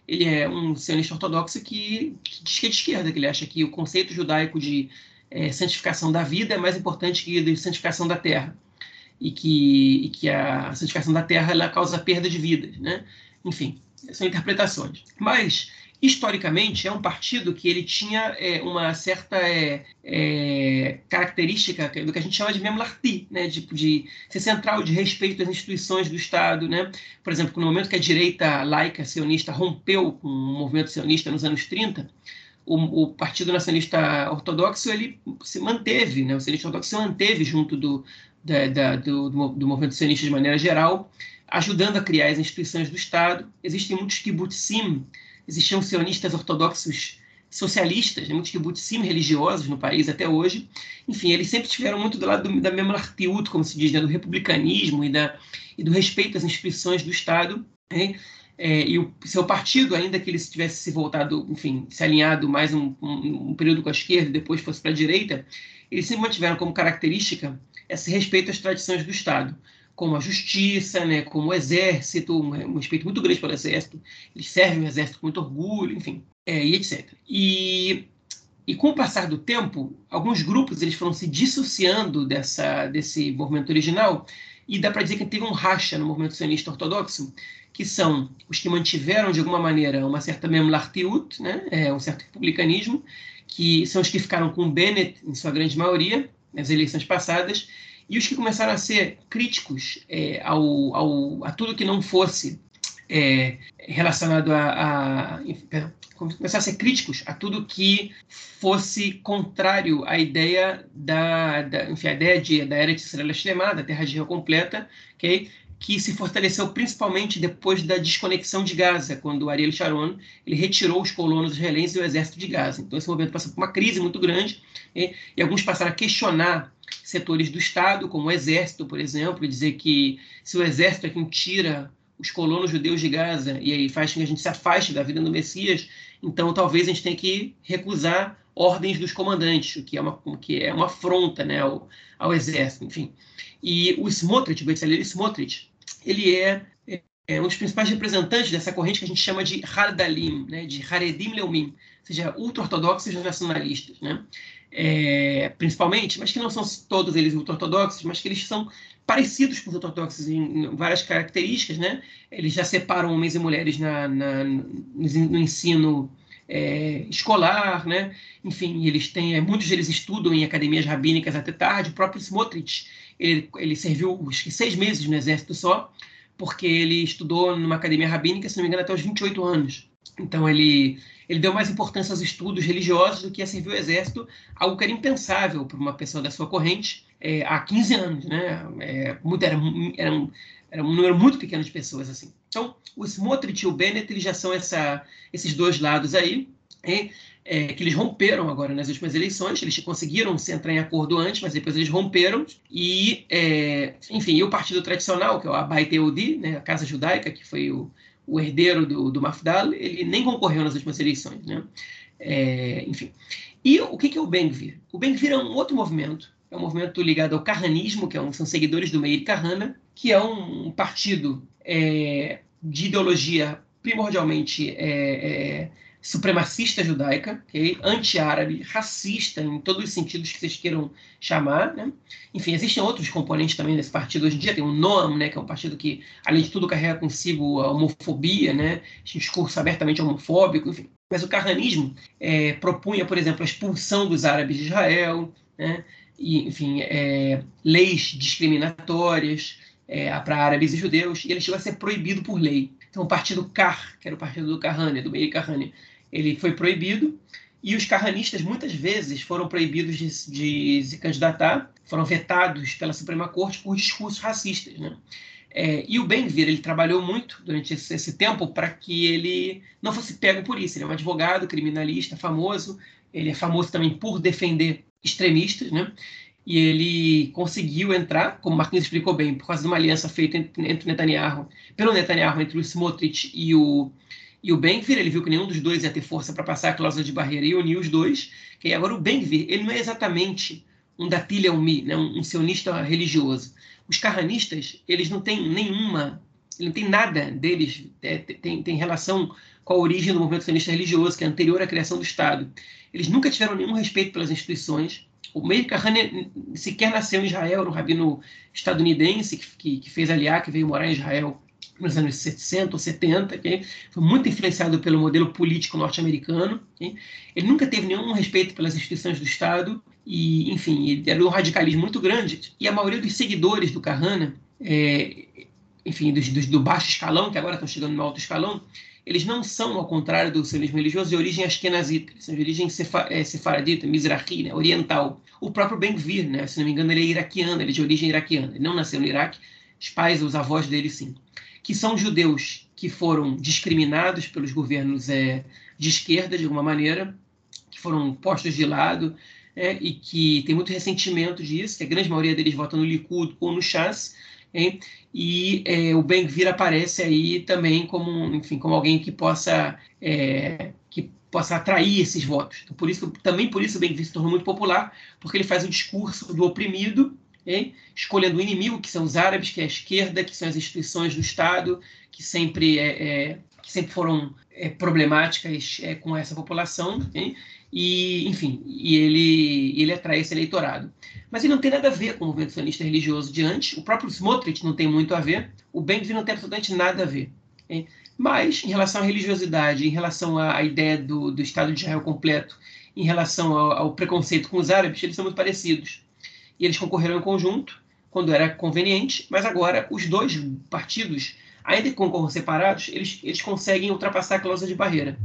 ele é um sionista ortodoxo que, que diz que é de esquerda, que ele acha que o conceito judaico de é, santificação da vida é mais importante que de santificação da terra e que, e que a santificação da terra ela causa perda de vidas, né? Enfim, são interpretações. Mas historicamente é um partido que ele tinha é, uma certa é, é, característica do que a gente chama de memlarti, né, de, de ser central, de respeito às instituições do Estado, né? Por exemplo, no momento que a direita laica sionista rompeu com o movimento sionista nos anos 30, o, o Partido Nacionalista Ortodoxo ele se manteve, né? O sionista ortodoxo se manteve junto do, da, da, do, do, movimento sionista de maneira geral, ajudando a criar as instituições do Estado. Existem muitos kibbutzim existiam sionistas ortodoxos socialistas, né, muitos kibbutzim religiosos no país até hoje. Enfim, eles sempre estiveram muito do lado do, da memlartiut, como se diz, né, do republicanismo e, da, e do respeito às instituições do Estado. Né? É, e o seu partido, ainda que ele tivesse se voltado, enfim, se alinhado mais um, um, um período com a esquerda e depois fosse para a direita, eles sempre mantiveram como característica esse respeito às tradições do Estado como a justiça, né, como o exército, um, respeito muito grande pelo exército, eles servem o exército com muito orgulho, enfim, é, e etc. E, e com o passar do tempo, alguns grupos eles foram se dissociando dessa, desse movimento original, e dá para dizer que teve um racha no movimento sionista ortodoxo, que são os que mantiveram de alguma maneira uma certa memlartiut, né, é, um certo republicanismo, que são os que ficaram com Bennett em sua grande maioria nas eleições passadas, e os que começaram a ser críticos é, ao, ao, a tudo que não fosse é, relacionado a, a começar a ser críticos a tudo que fosse contrário à ideia da, da enfim, ideia de, da era de Shlemah, da Terra de Rio completa, okay? Que se fortaleceu principalmente depois da desconexão de Gaza, quando Ariel Sharon ele retirou os colonos israelenses e o exército de Gaza. Então esse movimento passou por uma crise muito grande e, e alguns passaram a questionar setores do Estado, como o Exército, por exemplo, e dizer que se o Exército é quem tira os colonos judeus de Gaza e aí faz com que a gente se afaste da vida do Messias, então talvez a gente tenha que recusar ordens dos comandantes, o que é uma, que é uma afronta né, ao, ao exército, enfim. E o Smotrich, o Bezalel Smotrich, ele é, é, um dos principais representantes dessa corrente que a gente chama de Hardalim, né, de Haredim Leumim, ou seja, ultra-ortodoxos nacionalistas. Né? é, principalmente, mas que não são todos eles ultra-ortodoxos, mas que eles são parecidos com os ortodoxos em, em, várias características, né? Eles já separam homens e mulheres na, na no ensino é, escolar, né? Enfim, eles têm, é, muitos deles estudam em academias rabínicas até tarde. O próprio Smotrich, ele, ele serviu seis meses no exército só, porque ele estudou numa academia rabínica, se não me engano, até os 28 anos. Então ele ele deu mais importância aos estudos religiosos do que a servir o exército, algo que era impensável para uma pessoa da sua corrente é, há 15 anos, né? É, muito, era, era, um, era um número muito pequeno de pessoas assim. Então, o Smotrich e o Bennett eles já são essa, esses dois lados aí, é, é, que eles romperam agora nas últimas eleições. Eles conseguiram se entrar em acordo antes, mas depois eles romperam. E, é, enfim, e o partido tradicional, que é o Abait Eudi, né, a Casa Judaica, que foi o, o herdeiro do, do Mafdal, ele nem concorreu nas últimas eleições, né? É, enfim. E o que, que é o Ben-Gvir? O Ben-Gvir é um outro movimento, é um movimento ligado ao Carranismo, que é um, são seguidores do Meir Kahana, que é um, um partido é, de ideologia primordialmente é, é, supremacista judaica, okay? anti-árabe, racista em todos os sentidos que vocês queiram chamar. Né? Enfim, existem outros componentes também desse partido hoje em dia. Tem o Noam, né, que é um partido que, além de tudo, carrega consigo a homofobia, né? um discurso abertamente homofóbico, enfim. Mas o carranismo é, propunha, por exemplo, a expulsão dos árabes de Israel, né? e, enfim, é, leis discriminatórias é, para árabes e judeus, e ele chegou a ser proibido por lei. Então, o partido Kar, que era o partido do Kahane, do Meir Kahane, ele foi proibido e os carranistas muitas vezes foram proibidos de, de se candidatar, foram vetados pela Suprema Corte por discursos racistas, né? É, e o Ben-Vir, ele trabalhou muito durante esse, esse tempo para que ele não fosse pego por isso. Ele é um advogado, criminalista, famoso. Ele é famoso também por defender extremistas, né? E ele conseguiu entrar, como o Marquinhos explicou bem, por causa de uma aliança feita entre, entre Netanyahu, pelo Netanyahu, entre o Smotrich e o e o Benvir, ele viu que nenhum dos dois ia ter força para passar a cláusula de barreira e uniu os dois. Que agora o Benvir, ele não é exatamente um datilha umi, né, um, um sionista religioso. Os carranistas, eles não têm nenhuma, ele não tem nada deles, é, tem, tem relação com a origem do movimento sionista religioso, que é anterior à criação do Estado. Eles nunca tiveram nenhum respeito pelas instituições. O Meir Kahane sequer nasceu em Israel, era um rabino estadunidense que, que, que fez aliar, que veio morar em Israel nos anos 60 ou 70, okay? foi muito influenciado pelo modelo político norte-americano. Okay? Ele nunca teve nenhum respeito pelas instituições do Estado e, enfim, ele era um radicalismo muito grande. E a maioria dos seguidores do Kahana, é, enfim, dos, dos, do baixo escalão, que agora estão chegando no alto escalão, eles não são, ao contrário do sionismo religioso, de origem askenazita, são de origem sefa, é, sefaradita, mizrahi, né, oriental. O próprio Ben-Gvir, né, se não me engano, ele é iraquiano, ele é de origem iraquiana. Ele não nasceu no Iraque, os pais, os avós dele, sim que são judeus que foram discriminados pelos governos é, de esquerda, de alguma maneira, que foram postos de lado, é, e que tem muito ressentimento disso, que a grande maioria deles vota no Likud ou no Chas, é, e é, o Ben-Gvir aparece aí também como, enfim, como alguém que possa é, que possa atrair esses votos. Então, por isso, também por isso o Ben-Gvir se tornou muito popular, porque ele faz o discurso do oprimido okay? escolhendo o inimigo, que são os árabes, que é a esquerda, que são as instituições do Estado, que sempre, é, é que sempre foram é, problemáticas é, com essa população, okay? e, enfim, e ele, ele atrai esse eleitorado. Mas ele não tem nada a ver com o movimento sionista religioso de antes, o próprio Smotrich não tem muito a ver, o Ben-Gvir não tem absolutamente nada a ver. Okay? Mas, em relação à religiosidade, em relação à ideia do, do Estado de Israel completo, em relação ao, ao preconceito com os árabes, eles são muito parecidos e eles concorreram em conjunto quando era conveniente, mas agora os dois partidos, ainda que concorram separados, eles, eles conseguem ultrapassar a cláusula de barreira.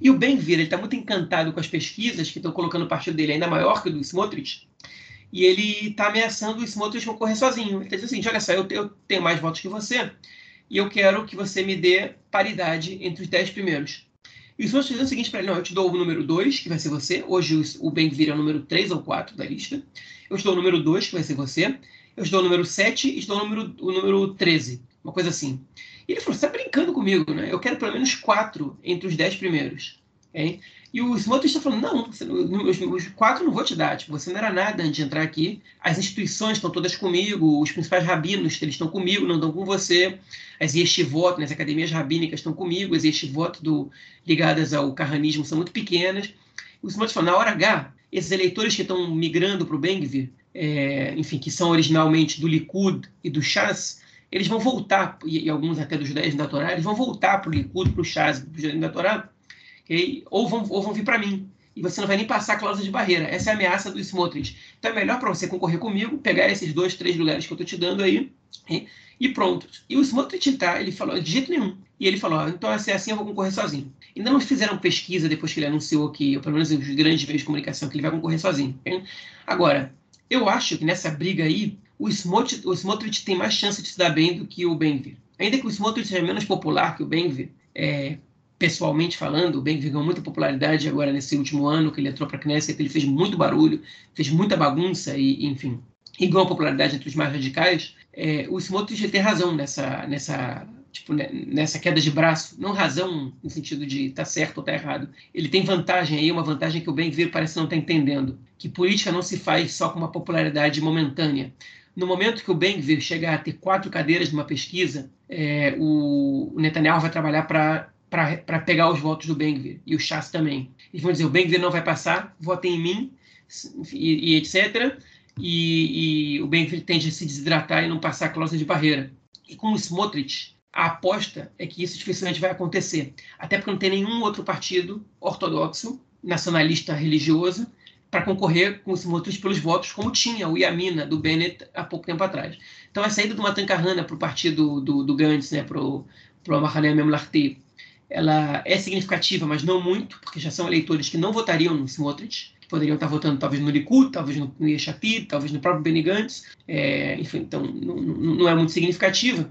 E o Ben-Vir está muito encantado com as pesquisas que estão colocando o partido dele ainda maior que o do Smotrich, e ele está ameaçando o Smotrich concorrer sozinho. Ele está dizendo assim, olha só, eu, eu tenho mais votos que você, e eu quero que você me dê paridade entre os dez primeiros. E o Smotrich está dizendo o seguinte para ele, não, eu te dou o número 2, que vai ser você, hoje o, Ben-Vir é o número 3 ou 4 da lista, eu estou o número 2, que vai ser você, eu estou o número 7 e estou o número, o número 13, uma coisa assim. E ele falou, você está brincando comigo, né? Eu quero pelo menos 4 entre os 10 primeiros. Okay? E o Smotrich está falando, não, você, os, os quatro não vou te dar, tipo, você não era nada antes de entrar aqui, as instituições estão todas comigo, os principais rabinos, eles estão comigo, não estão com você, as yeshivot, né, as academias rabínicas estão comigo, as yeshivot do, ligadas ao carranismo são muito pequenas. O Smotrich falou, na hora H, esses eleitores que estão migrando para o Bengvir, é, enfim, que são originalmente do Likud e do Shas, eles vão voltar, e, e alguns até dos judaísmos da Torá, eles vão voltar para o Likud, para o Shas, para o judaísmo da Torá, okay? ou, vão, ou vão vir para mim. E você não vai nem passar a cláusula de barreira. Essa é a ameaça do Smotrich. Então é melhor para você concorrer comigo, pegar esses dois, três lugares que eu estou te dando aí, e pronto. E o Smotrich tá, ele falou, de jeito nenhum. E ele falou, então se é assim eu vou concorrer sozinho. Ainda não fizeram pesquisa depois que ele anunciou que, ou pelo menos os grandes meios de comunicação, que ele vai concorrer sozinho. Agora, eu acho que nessa briga aí, o Smotrich, o Smotrich tem mais chance de se dar bem do que o Benvir. Ainda que o Smotrich seja menos popular que o Benvir, é, pessoalmente falando, o Benvir ganhou muita popularidade agora nesse último ano que ele entrou para a Knesset, ele fez muito barulho, fez muita bagunça e, enfim, e ganhou popularidade entre os mais radicais. É, o Smotrich tem razão nessa, nessa tipo, né, nessa queda de braço, não razão no sentido de tá certo ou tá errado. Ele tem vantagem aí, uma vantagem que o Ben-Gvir parece não estar tá entendendo, que política não se faz só com uma popularidade momentânea. No momento que o Ben-Gvir chegar a ter quatro cadeiras numa pesquisa, é, o, Netanyahu vai trabalhar para para pegar os votos do Bengvir e o Chas também. Eles vão dizer: o Bengvir não vai passar, votem em mim, e, e etc. E, e, o Bengvir tende a se desidratar e não passar a cláusula de barreira. E com o Smotrich, a aposta é que isso dificilmente vai acontecer. Até porque não tem nenhum outro partido ortodoxo, nacionalista religioso, para concorrer com o Smotrich pelos votos, como tinha o Yamina, do Bennett, há pouco tempo atrás. Então, a saída do Matan Kahana para o partido do, do Gantz, né, para o Mahané Memlarti, ela é significativa, mas não muito, porque já são eleitores que não votariam no Smotrich, que poderiam estar votando talvez no Likud, talvez no, Yeshatid, talvez no próprio Benny Gantz, é, enfim, então não, não, é muito significativa.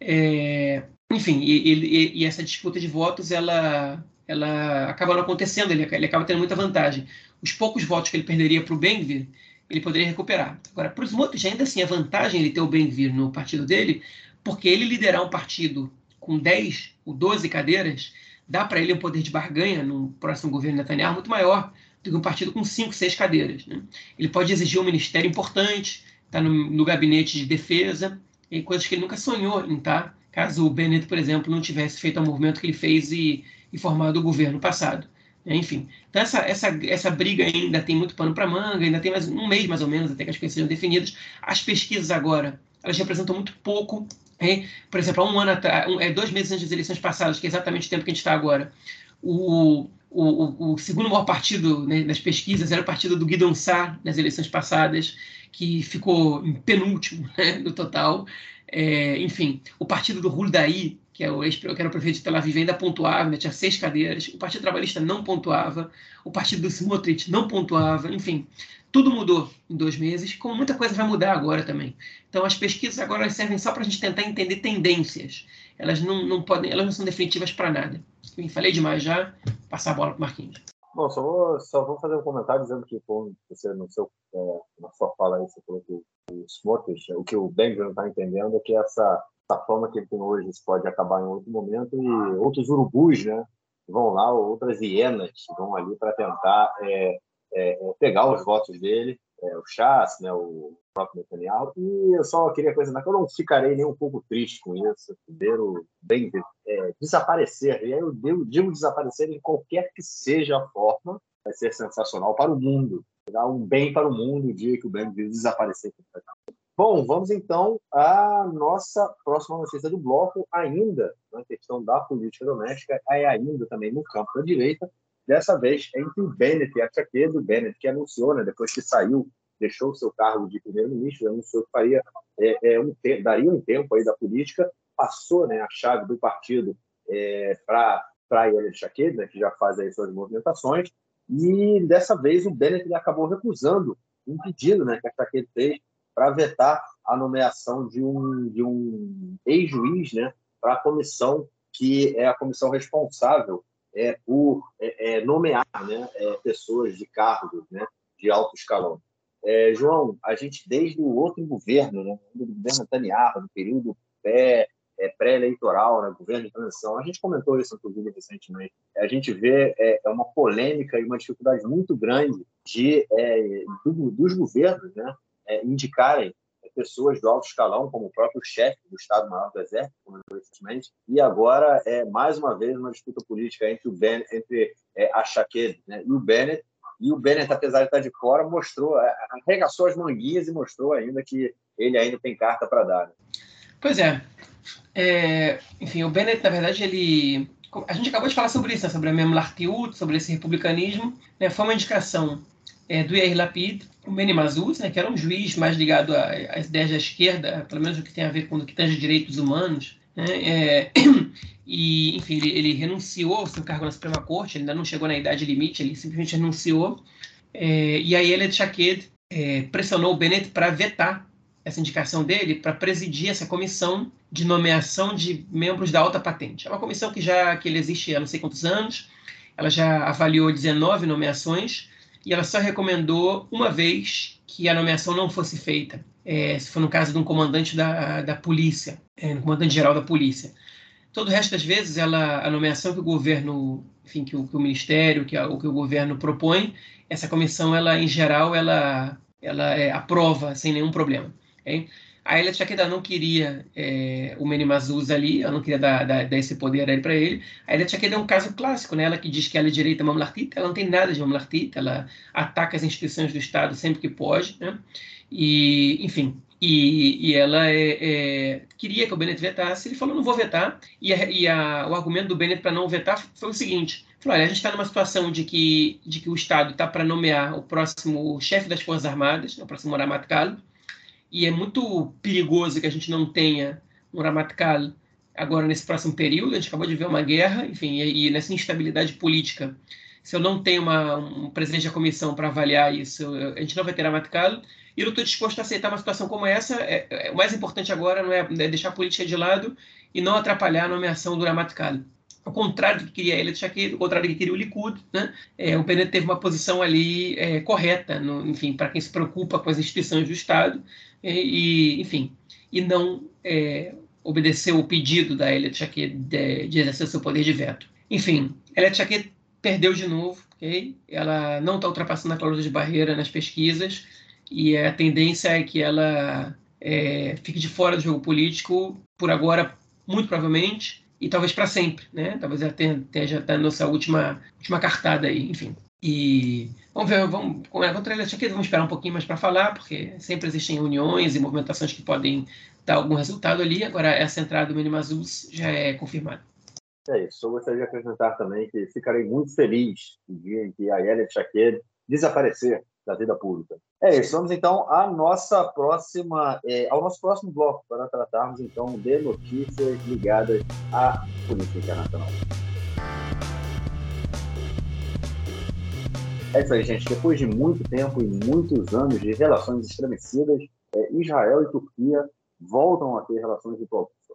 É, enfim, e, e, e, essa disputa de votos, ela, ela acaba não acontecendo, ele, ele acaba tendo muita vantagem. Os poucos votos que ele perderia para o Benvir, ele poderia recuperar. Agora, para os Smotrich, ainda assim, a vantagem ele ter o Benvir no partido dele, porque ele liderar um partido com 10 ou 12 cadeiras, dá para ele um poder de barganha no próximo governo Netanyahu muito maior do que um partido com 5, 6 cadeiras. Né? Ele pode exigir um ministério importante, está no, no, gabinete de defesa, e coisas que ele nunca sonhou em estar, tá, caso o Bennett, por exemplo, não tivesse feito o movimento que ele fez e, e formado o governo passado. Enfim, então essa, essa, essa briga ainda tem muito pano para manga, ainda tem mais um mês mais ou menos até que as coisas sejam definidas. As pesquisas agora, elas representam muito pouco por exemplo, há um ano atrás, um, é, dois meses antes das eleições passadas, que é exatamente o tempo que a gente está agora, o, o, o, segundo maior partido né, nas pesquisas era o partido do Guidon Sá nas eleições passadas, que ficou em penúltimo [LAUGHS] né, no total. É, enfim, o partido do Huldaí, que, é o ex, que era o prefeito de Tel Aviv, ainda pontuava, né, tinha seis cadeiras. O Partido Trabalhista não pontuava. O partido do Smotrich não pontuava. Enfim, tudo mudou em dois meses, como muita coisa vai mudar agora também. Então, as pesquisas agora servem só para a gente tentar entender tendências. Elas não, não podem, elas não são definitivas para nada. Eu falei demais já, passar a bola para o Marquinhos. Bom, só vou, só vou fazer um comentário dizendo que você, no seu, é, na sua fala aí, você falou que o Smotrich, o que o Benjamin está entendendo é que essa, essa fama que ele tem hoje pode acabar em outro momento e outros urubus, né, vão lá, outras hienas vão ali para tentar é, é, é, pegar os votos dele, é, o Chas, né, o próprio Netanyahu, e eu só queria coisa que eu não ficarei nem um pouco triste com isso, primeiro, bem, é, desaparecer, e aí eu digo desaparecer em qualquer que seja a forma, vai ser sensacional para o mundo, dar um bem para o mundo o dia que o Ben desaparecer Bom, vamos então à nossa próxima notícia do bloco, ainda na questão da política doméstica, é ainda também no campo da direita, Dessa vez entre o Bennett e a Chaqueda, o Bennett que anunciou, né, depois que saiu, deixou o seu cargo de primeiro-ministro, anunciou que faria, é, é, um daria um tempo aí da política, passou né, a chave do partido é, para a Yelena Chaqueda, né, que já faz aí suas movimentações, e dessa vez o Bennett acabou recusando um pedido né, que a Chaqueda fez para vetar a nomeação de um, de um ex-juiz né, para a comissão que é a comissão responsável é, por é, é, nomear né, é, pessoas de cargos né, de alto escalão. É, João, a gente, desde o outro governo, né, do governo Netanyahu, no período pré, é, pré-eleitoral, né, governo de transição, a gente comentou isso, inclusive, recentemente, a gente vê é, uma polêmica e uma dificuldade muito grande de, do, dos governos né, indicarem pessoas do alto escalão, como o próprio chefe do Estado-Maior do Exército, como recentemente, e agora é mais uma vez uma disputa política entre o ben, entre é, a Shaqued né, e o Bennett. E o Bennett, apesar de estar de fora, mostrou, é, arregaçou as manguinhas e mostrou ainda que ele ainda tem carta para dar. Né? Pois é. é. Enfim, o Bennett, na verdade, ele a gente acabou de falar sobre isso, né? sobre a Memlartiut, sobre esse republicanismo. Né? Foi uma indicação é, do Yair Lapid, o Meni Mazuz, né, que era um juiz mais ligado às ideias da esquerda, pelo menos o que tem a ver com o que tange direitos humanos. Né, é, [CLEARS THROAT] e, enfim, ele, ele, renunciou ao seu cargo na Suprema Corte, ele ainda não chegou na idade limite, ele simplesmente renunciou. É, e aí ele, Shaked, é, pressionou o Bennett para vetar essa indicação dele para presidir essa comissão de nomeação de membros da alta patente. É uma comissão que já que ele existe há não sei quantos anos, ela já avaliou 19 nomeações, e ela só recomendou uma vez que a nomeação não fosse feita, é, se for no caso de um comandante da, da polícia, é, um comandante geral da polícia. Todo o resto das vezes, ela, a nomeação que o governo, enfim, que o, que o ministério, que, a, o que o governo propõe, essa comissão, ela em geral, ela, ela é, aprova sem nenhum problema. Okay? A Elia Tchaqueda não queria é, o Meni Mazuz ali, ela não queria dar, dar, dar esse poder para ele. A Elia Tchaqueda é um caso clássico, né? ela que diz que ela é direita mamlartita, ela não tem nada de mamlartita, ela ataca as instituições do Estado sempre que pode, né? E, enfim, e, e ela é, é, queria que o Bennett vetasse, ele falou, não vou vetar, e, a, e a, o argumento do Bennett para não vetar foi o seguinte, falou, olha, a gente está numa situação de que, de que o Estado está para nomear o próximo chefe das Forças Armadas, o próximo Ramat Kal, e é muito perigoso que a gente não tenha um Ramatkal agora nesse próximo período. A gente acabou de ver uma guerra, enfim, e, e nessa instabilidade política. Se eu não tenho uma, um presidente da comissão para avaliar isso, a gente não vai ter Ramatkal. E eu estou disposto a aceitar uma situação como essa. É, é, o mais importante agora não é, é, deixar a política de lado e não atrapalhar a nomeação do Ramatkal. Ao contrário do que queria ele, ao contrário do que queria o Likud, né? É, o Bennett teve uma posição ali é, correta, no, enfim, para quem se preocupa com as instituições do Estado, e, enfim, e não é, obedeceu o pedido da Elliot Jaquet de, de, exercer seu poder de veto. Enfim, Elliot Jaquet perdeu de novo, ok? Ela não está ultrapassando a cláusula de barreira nas pesquisas e a tendência é que ela é, fique de fora do jogo político por agora, muito provavelmente, e talvez para sempre, né? Talvez ela tenha, tenha já tá nossa última, última cartada aí, enfim. E vamos ver, vamos, contra ele aqui, vamos esperar um pouquinho mais para falar, porque sempre existem uniões e movimentações que podem dar algum resultado ali. Agora, essa entrada do Mini Mazus já é confirmada. É isso. Eu gostaria de acrescentar também que ficarei muito feliz no dia em que a Elia Chaquet desaparecer da vida pública. É isso. Vamos então à nossa próxima, é, ao nosso próximo bloco para tratarmos então de notícias ligadas à política internacional. É isso aí, gente. Depois de muito tempo e muitos anos de relações estremecidas, é, Israel e Turquia voltam a ter relações,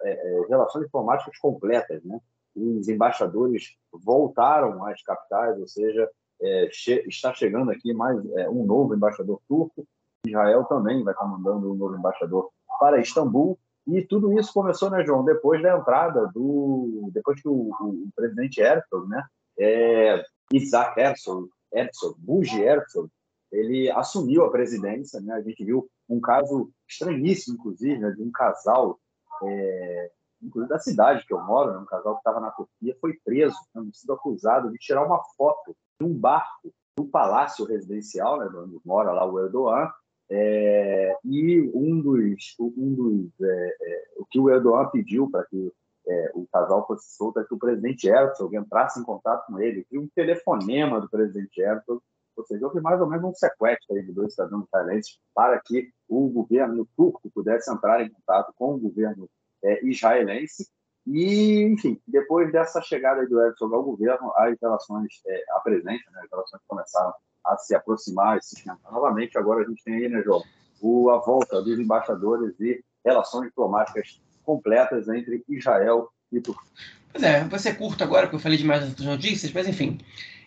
é, é, relações diplomáticas completas. Né? Os embaixadores voltaram às capitais, ou seja, é, che está chegando aqui mais é, um novo embaixador turco. Israel também vai estar mandando um novo embaixador para Istambul. E tudo isso começou, né, João, depois da entrada do. depois que o, o, o presidente Herzog, né, é, Isaac Herzog, Herzog, Buji Herzog, ele assumiu a presidência. Né? A gente viu um caso estranhíssimo, inclusive, né, de um casal, é, inclusive da cidade que eu moro, né, um casal que estava na Turquia, foi preso, tendo sido acusado de tirar uma foto de um barco do palácio residencial, né, onde mora lá o Erdogan, é, e um dos, um dos é, é, o que o Erdogan pediu para que é, o casal fosse solto, é que o presidente Herzog entrasse em contato com ele, e um telefonema do presidente Herzog, ou seja, houve mais ou menos um sequestro de dois cidadãos israelenses para que o governo turco pudesse entrar em contato com o governo é, israelense. E, enfim, depois dessa chegada do Herzog ao governo, as relações, é, a presença, né, as relações começaram a se aproximar e se esquentar novamente. Agora a gente tem aí, né, João, a volta dos embaixadores e relações diplomáticas completas entre Israel e Turquia. Pois é, vou ser curto agora, porque eu falei demais das notícias, mas enfim.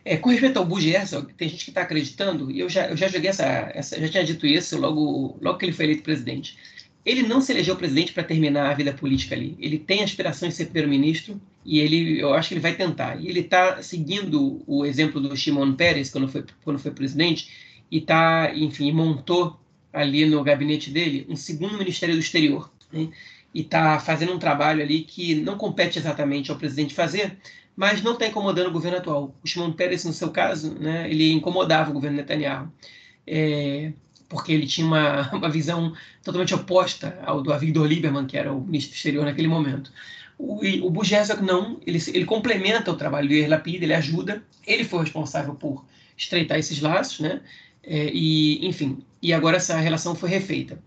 É, com respeito ao Herzog, tem gente que está acreditando, e eu já, eu já joguei essa, essa, já tinha dito isso logo, logo que ele foi eleito presidente. Ele não se elegeu presidente para terminar a vida política ali. Ele tem aspirações de ser primeiro-ministro e ele, eu acho que ele vai tentar. E ele está seguindo o exemplo do Shimon Peres quando foi, quando foi presidente e tá, enfim, montou ali no gabinete dele um segundo Ministério do Exterior. Né? E está fazendo um trabalho ali que não compete exatamente ao presidente fazer, mas não está incomodando o governo atual. O Shimon Peres, no seu caso, né, ele incomodava o governo Netanyahu, é, porque ele tinha uma, [LAUGHS] uma visão totalmente oposta ao do Avigdor Lieberman, que era o ministro do exterior naquele momento. O, o não, ele, ele complementa o trabalho do Yair Lapid, ele ajuda, ele foi responsável por estreitar esses laços, né? É, e, enfim, e agora essa relação foi refeita.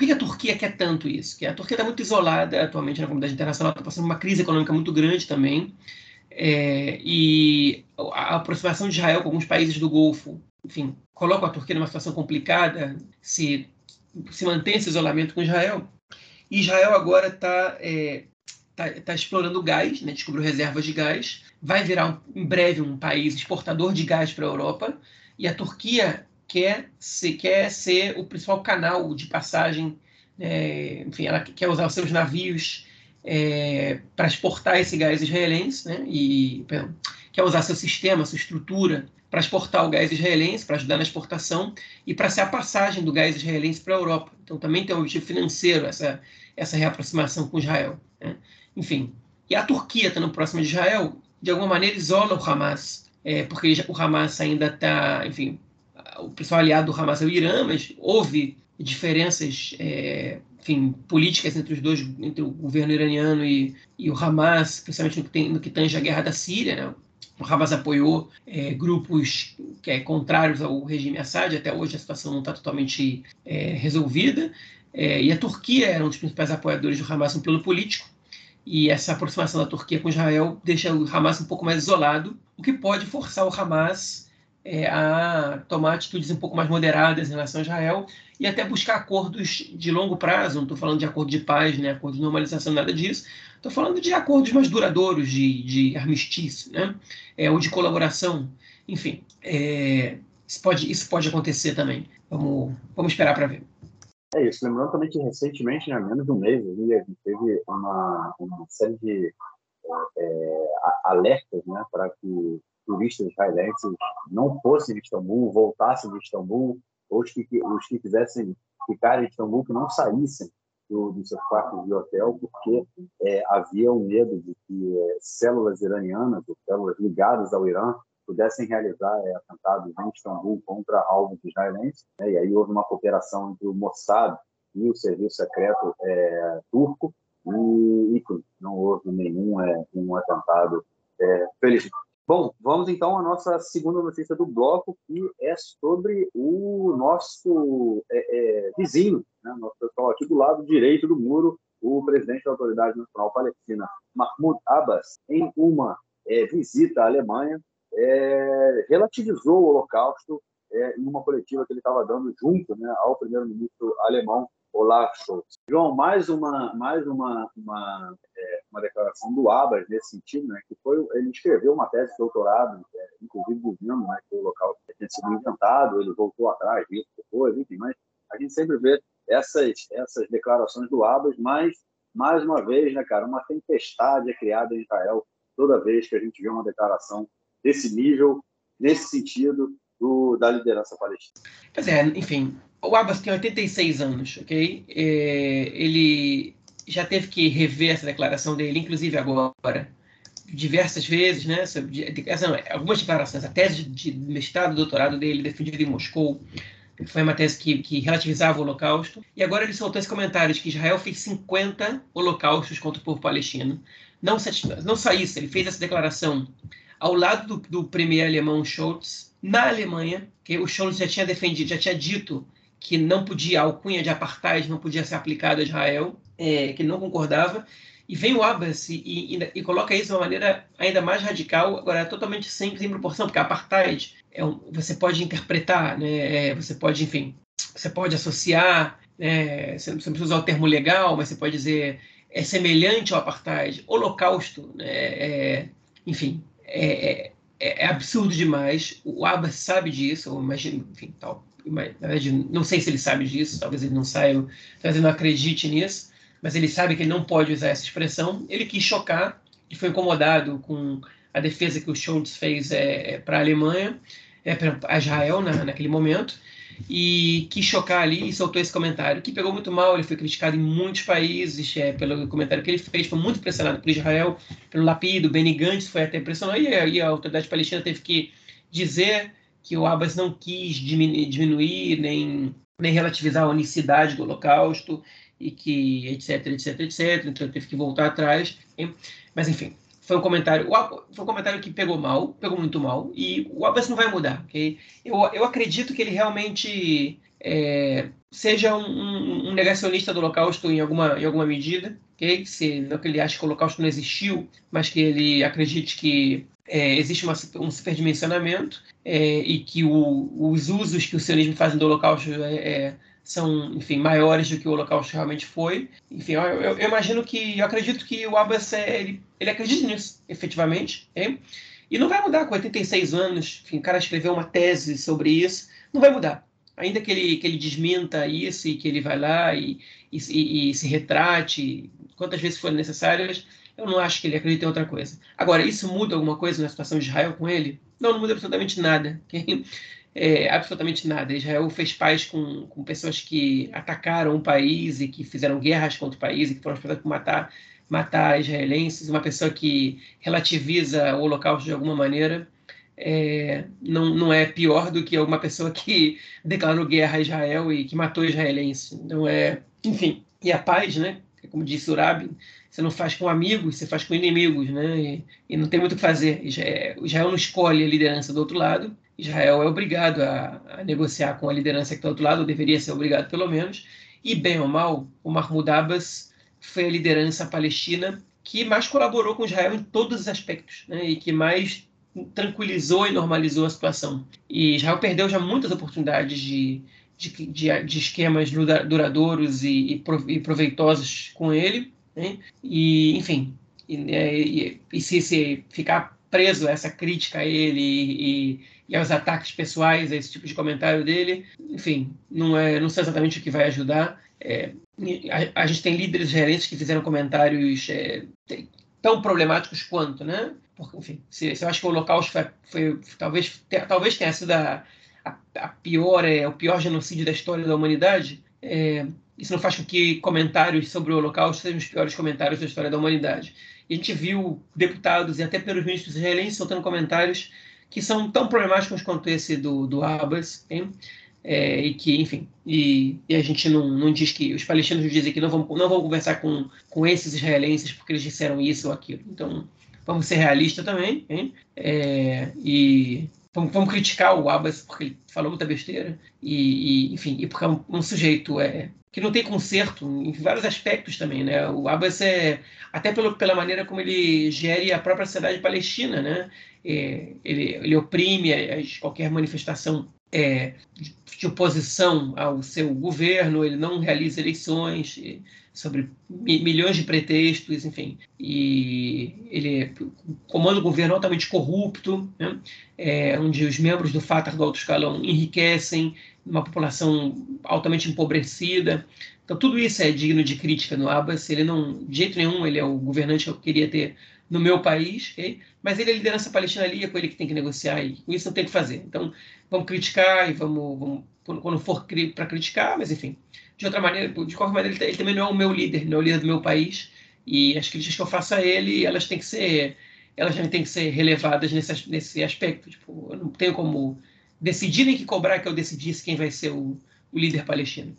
Por que a Turquia quer tanto isso? Que a Turquia está muito isolada atualmente na comunidade internacional, está passando uma crise econômica muito grande também. É, e a aproximação de Israel com alguns países do Golfo, enfim, coloca a Turquia numa situação complicada, se, se mantém esse isolamento com Israel. E Israel agora está é, tá, tá explorando gás, né, descobriu reservas de gás, vai virar um, em breve um país exportador de gás para a Europa, e a Turquia quer quer ser o principal canal de passagem, é, enfim, ela quer usar os seus navios é, para exportar esse gás israelense, né, e perdão, quer usar seu sistema, sua estrutura para exportar o gás israelense, para ajudar na exportação e para ser a passagem do gás israelense para a Europa. Então também tem um objetivo financeiro essa, essa reaproximação com Israel. Né? Enfim, e a Turquia estando próxima de Israel, de alguma maneira isola o Hamas, é, porque o Hamas ainda está, enfim, o principal aliado do Hamas é o Irã, mas houve diferenças é, enfim, políticas entre os dois, entre o governo iraniano e, e o Hamas, principalmente no que, tem, no que tange a guerra da Síria. Né? O Hamas apoiou é, grupos que é, contrários ao regime Assad, até hoje a situação não está totalmente é, resolvida. É, e a Turquia era um dos principais apoiadores do Hamas no plano político. E essa aproximação da Turquia com Israel deixa o Hamas um pouco mais isolado, o que pode forçar o Hamas é, a tomar atitudes um pouco mais moderadas em relação a Israel e até buscar acordos de longo prazo. Não estou falando de acordo de paz, né, acordo de normalização, nada disso. Estou falando de acordos mais duradouros, de, de armistício, né, é, ou de colaboração. Enfim, é, isso, pode, isso pode acontecer também. Vamos, vamos esperar para ver. É isso. Lembrando também que recentemente, né, menos de um mês, a gente teve uma, uma série de é, alertas né, para que turistas israelenses não fossem de Istambul, voltassem de Istambul, ou os que, os que quisessem ficar em Istambul, que não saíssem do, dos seus quartos de hotel, porque é, havia um medo de que é, células iranianas, ou células ligadas ao Irã, pudessem realizar é, atentados em Istambul contra alvos israelenses. Né? E aí houve uma cooperação entre o Mossad e o serviço secreto é, turco, e, não houve nenhum é, atentado, é, felizmente. Bom, vamos então à nossa segunda notícia do bloco, que é sobre o nosso é, é, vizinho, né? nosso pessoal aqui do lado direito do muro, o presidente da Autoridade Nacional Palestina, Mahmoud Abbas, em uma é, visita à Alemanha, é, relativizou o Holocausto é, em uma coletiva que ele estava dando junto né, ao primeiro-ministro alemão Olaf Scholz. João, mais uma, mais uma, uma, é, uma declaração do Abas nesse sentido, né, que foi, ele escreveu uma tese de doutorado, é, inclusive dizendo né, que o local tinha sido inventado, ele voltou atrás disso depois, enfim, mas a gente sempre vê essas, essas declarações do Abas, mas, mais uma vez, né, cara, uma tempestade é criada em Israel toda vez que a gente vê uma declaração desse nível, nesse sentido, do, da liderança palestina. Pois é, enfim, o Abbas tem 86 anos, ok? É, ele já teve que rever essa declaração dele, inclusive agora, diversas vezes, né? Não, algumas declarações. A tese de, mestrado, doutorado dele, defendida em Moscou, foi uma tese que, que, relativizava o Holocausto. E agora ele soltou esse comentário de que Israel fez 50 holocaustos contra o povo palestino. Não, não só isso, ele fez essa declaração ao lado do, do alemão Scholz, na Alemanha, que o Scholz já tinha defendido, já tinha dito que não podia, a alcunha de apartheid não podia ser aplicada a Israel, é, que não concordava, e vem o Abbas e, e, e, coloca isso de uma maneira ainda mais radical, agora totalmente sem, sem proporção, porque apartheid é um, você pode interpretar, né, é, você pode, enfim, você pode associar, né, você não precisa usar o termo legal, mas você pode dizer é semelhante ao apartheid, holocausto, né, é, enfim, é, é, é, absurdo demais. O Abbas sabe disso, eu imagino, enfim, tal na verdade, não sei se ele sabe disso, talvez ele não saiba, talvez ele não acredite nisso, mas ele sabe que ele não pode usar essa expressão. Ele quis chocar e foi incomodado com a defesa que o Schultz fez é, é para a Alemanha, é, para Israel na, naquele momento, e quis chocar ali e soltou esse comentário, que pegou muito mal. Ele foi criticado em muitos países é, pelo comentário que ele fez, foi muito pressionado por Israel, pelo Lapido, Benny Gantz foi até pressionado, e, e a autoridade palestina teve que dizer que o Abbas não quis diminuir nem, nem relativizar a unicidade do Holocausto e que etc, etc, etc. Então teve que voltar atrás. Mas enfim, foi um comentário, foi um comentário que pegou mal, pegou muito mal e o Abbas não vai mudar, ok? Eu, eu acredito que ele realmente é, seja um, um, negacionista do Holocausto em alguma, em alguma medida, ok? Se não que ele ache que o Holocausto não existiu, mas que ele acredite que é, existe uma, um superdimensionamento é, e que o, os usos que o sionismo faz do Holocausto é, é, são, enfim, maiores do que o Holocausto realmente foi. Enfim, eu, eu, eu imagino que, eu acredito que o Abbas, é, ele, ele acredita nisso, efetivamente, e não vai mudar com 86 anos, enfim, o cara escreveu uma tese sobre isso, não vai mudar. Ainda que ele, que ele desminta isso e que ele vai lá e, e, e, e se retrate quantas vezes forem necessárias, Eu não acho que ele acredita em outra coisa. Agora, isso muda alguma coisa na situação de Israel com ele? Não, não muda absolutamente nada. É, absolutamente nada. Israel fez paz com, com pessoas que atacaram o país e que fizeram guerras contra o país e que foram responsáveis por matar, matar israelenses. Uma pessoa que relativiza o holocausto de alguma maneira é, não, não é pior do que alguma pessoa que declarou guerra a Israel e que matou israelense. Então, é, enfim, e a paz, né? Como disse Urabi, você não faz com amigos, você faz com inimigos, né? E, e não tem muito o que fazer. Israel não escolhe a liderança do outro lado. Israel é obrigado a, a negociar com a liderança que está do outro lado, ou deveria ser obrigado pelo menos. E bem ou mal, o Mahmoud Abbas foi a liderança palestina que mais colaborou com Israel em todos os aspectos, né? E que mais tranquilizou e normalizou a situação. E Israel perdeu já muitas oportunidades de, de, de, de esquemas duradouros e, e, proveitosos com ele. Né? E, enfim, é, e, e, se, se, ficar preso a essa crítica a ele e, e, aos ataques pessoais, a esse tipo de comentário dele, enfim, não, é, não sei exatamente o que vai ajudar. É, a, a, gente tem líderes gerentes que fizeram comentários é, tão problemáticos quanto, né? Porque, enfim, se, se eu acho que o Holocausto foi, foi talvez, talvez tenha sido a, a, a, pior, é, o pior genocídio da história da humanidade, é, isso não faz com que comentários sobre o Holocausto sejam os piores comentários da história da humanidade. E a gente viu deputados e até pelos ministros israelenses soltando comentários que são tão problemáticos quanto esse do, do Abbas? É, e que, enfim, e, e, a gente não, não diz que os palestinos dizem que não vão, não vão conversar com, com esses israelenses porque eles disseram isso ou aquilo. Então, vamos ser realistas também? É, e vamos, vamos, criticar o Abbas porque ele falou muita besteira, e, e enfim, e porque é um, um, sujeito é, que não tem conserto em vários aspectos também, né? O Abbas é, até pelo, pela maneira como ele gere a própria sociedade palestina, né? É, ele, ele oprime as, qualquer manifestação é, de oposição ao seu governo, ele não realiza eleições sobre milhões de pretextos, enfim, e ele comanda um governo altamente corrupto, né? é, onde os membros do Fatah do alto escalão enriquecem uma população altamente empobrecida. Então tudo isso é digno de crítica no Abbas. Ele não, de jeito nenhum, ele é o governante que eu queria ter no meu país, okay? mas ele é a liderança palestina ali, é com ele que tem que negociar e com isso não tem que fazer. Então vamos criticar e vamos, vamos quando for para criticar, mas enfim, de outra maneira, de qualquer maneira, ele, ele, também não é o meu líder, não é o líder do meu país, e as críticas que eu faço a ele, elas têm que ser, elas têm que ser relevadas nesse, nesse aspecto. Tipo, eu não tenho como decidir nem que cobrar que eu decidisse quem vai ser o, o líder palestino.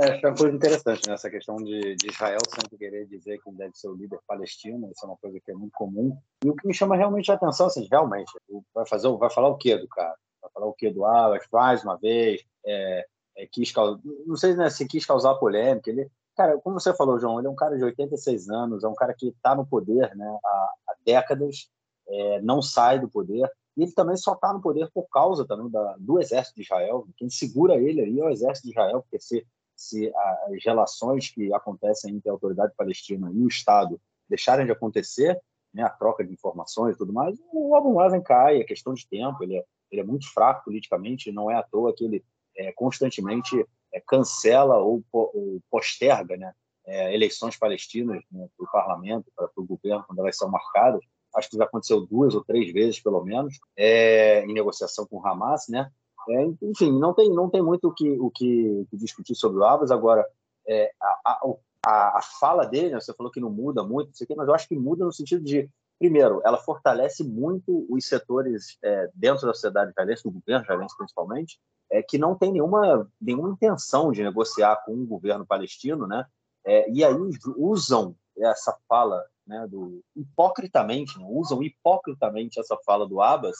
É, acho que é uma coisa interessante nessa né? questão de, de, Israel sempre querer dizer quem deve ser o líder palestino, isso é uma coisa que é muito comum. E o que me chama realmente a atenção, assim, realmente, vai fazer, vai falar o quê do cara? Vai falar o quê do Alas mais uma vez? É, é, quis causar, não sei né, se quis causar polêmica. Ele, cara, como você falou, João, ele é um cara de 86 anos, é um cara que está no poder né, há, há décadas, é, não sai do poder. E ele também só está no poder por causa também da, do exército de Israel. Quem segura ele aí é o exército de Israel, porque se, se as relações que acontecem entre a autoridade palestina e o Estado deixarem de acontecer, né, a troca de informações e tudo mais, o Abu Mazen cai, é questão de tempo, ele é, ele é muito fraco politicamente, não é à toa que ele é, constantemente é, cancela ou, ou, posterga né, é, eleições palestinas né, para o parlamento, para o governo, quando elas são marcadas. Acho que já aconteceu duas ou três vezes, pelo menos, é, em negociação com o Hamas. Né? É, enfim, não tem, não tem muito o que, o que, discutir sobre o Abbas. Agora, é, a, a, a, fala dele, né, você falou que não muda muito, mas eu acho que muda no sentido de primeiro, ela fortalece muito os setores é, dentro da sociedade israelense, do governo israelense principalmente, é, que não tem nenhuma, nenhuma intenção de negociar com o governo palestino, né? É, e aí usam essa fala né, do hipocritamente, né, usam hipocritamente essa fala do Abbas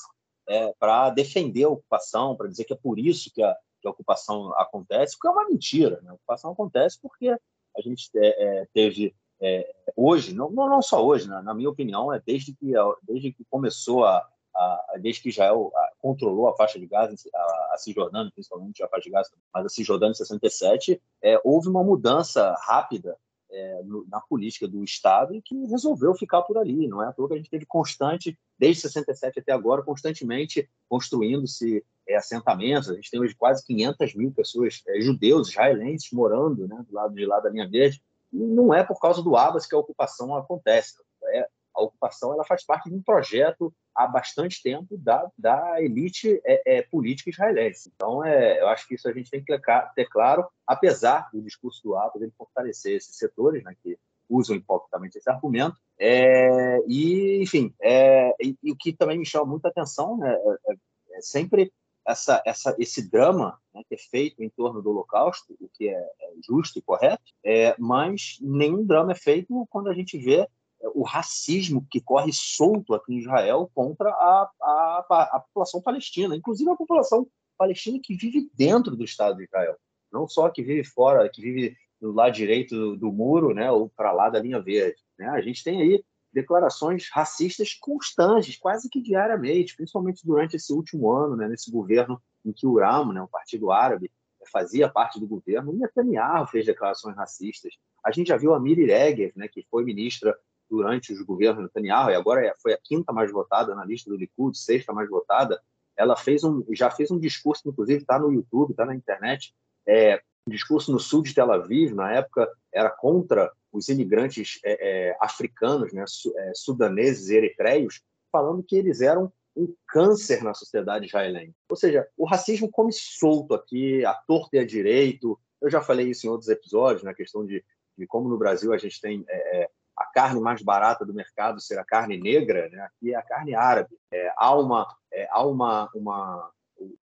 é, para defender a ocupação, para dizer que é por isso que a, que a ocupação acontece, porque é uma mentira. Né? A ocupação acontece porque a gente é, é, teve é, hoje, não, não só hoje, né? na minha opinião, é desde que, desde que começou a, a, desde que Israel controlou a faixa de Gaza, a, a Cisjordânia, principalmente a faixa de Gaza, mas a Cisjordânia em 67, é, houve uma mudança rápida é, no, na política do Estado e que resolveu ficar por ali. Não é à que a gente teve constante, desde 67 até agora, constantemente construindo-se é, assentamentos. A gente tem hoje quase 500 mil pessoas, é, judeus, israelenses, morando né, do lado de lá da linha verde. Não é por causa do Abbas que a ocupação acontece. a ocupação ela faz parte de um projeto há bastante tempo da, da elite é, é, política israelense. Então, é, eu acho que isso a gente tem que ter claro, apesar do discurso do Atos ele fortalecer esses setores né, que usam hipocritamente esse argumento. É, e, enfim, é, e, e, o que também me chama muita atenção né, é, é sempre essa, essa, esse drama né, que é feito em torno do Holocausto, o que é, é justo e correto, é, mas nenhum drama é feito quando a gente vê o racismo que corre solto aqui em Israel contra a, a, a, população palestina, inclusive a população palestina que vive dentro do Estado de Israel, não só que vive fora, que vive do lado direito do, do muro, né, ou para lá da linha verde. Né? A gente tem aí declarações racistas constantes, quase que diariamente, principalmente durante esse último ano, né, nesse governo em que o Ram, né, o Partido Árabe, fazia parte do governo, o Netanyahu fez declarações racistas. A gente já viu a Miri Regev, né, que foi ministra durante os governos Netanyahu e agora é, foi a quinta mais votada na lista do Likud, sexta mais votada. Ela fez um, já fez um discurso, inclusive está no YouTube, está na internet, é, um discurso no sul de Tel Aviv, na época era contra os imigrantes é, é, africanos, né, é, sudaneses eritreios, falando que eles eram um câncer na sociedade israelense. Ou seja, o racismo come solto aqui, a torta e a direito. Eu já falei isso em outros episódios, na questão de, de como no Brasil a gente tem é, é, a carne mais barata do mercado ser a carne negra, né? aqui é a carne árabe. É, há uma, é, há uma, uma,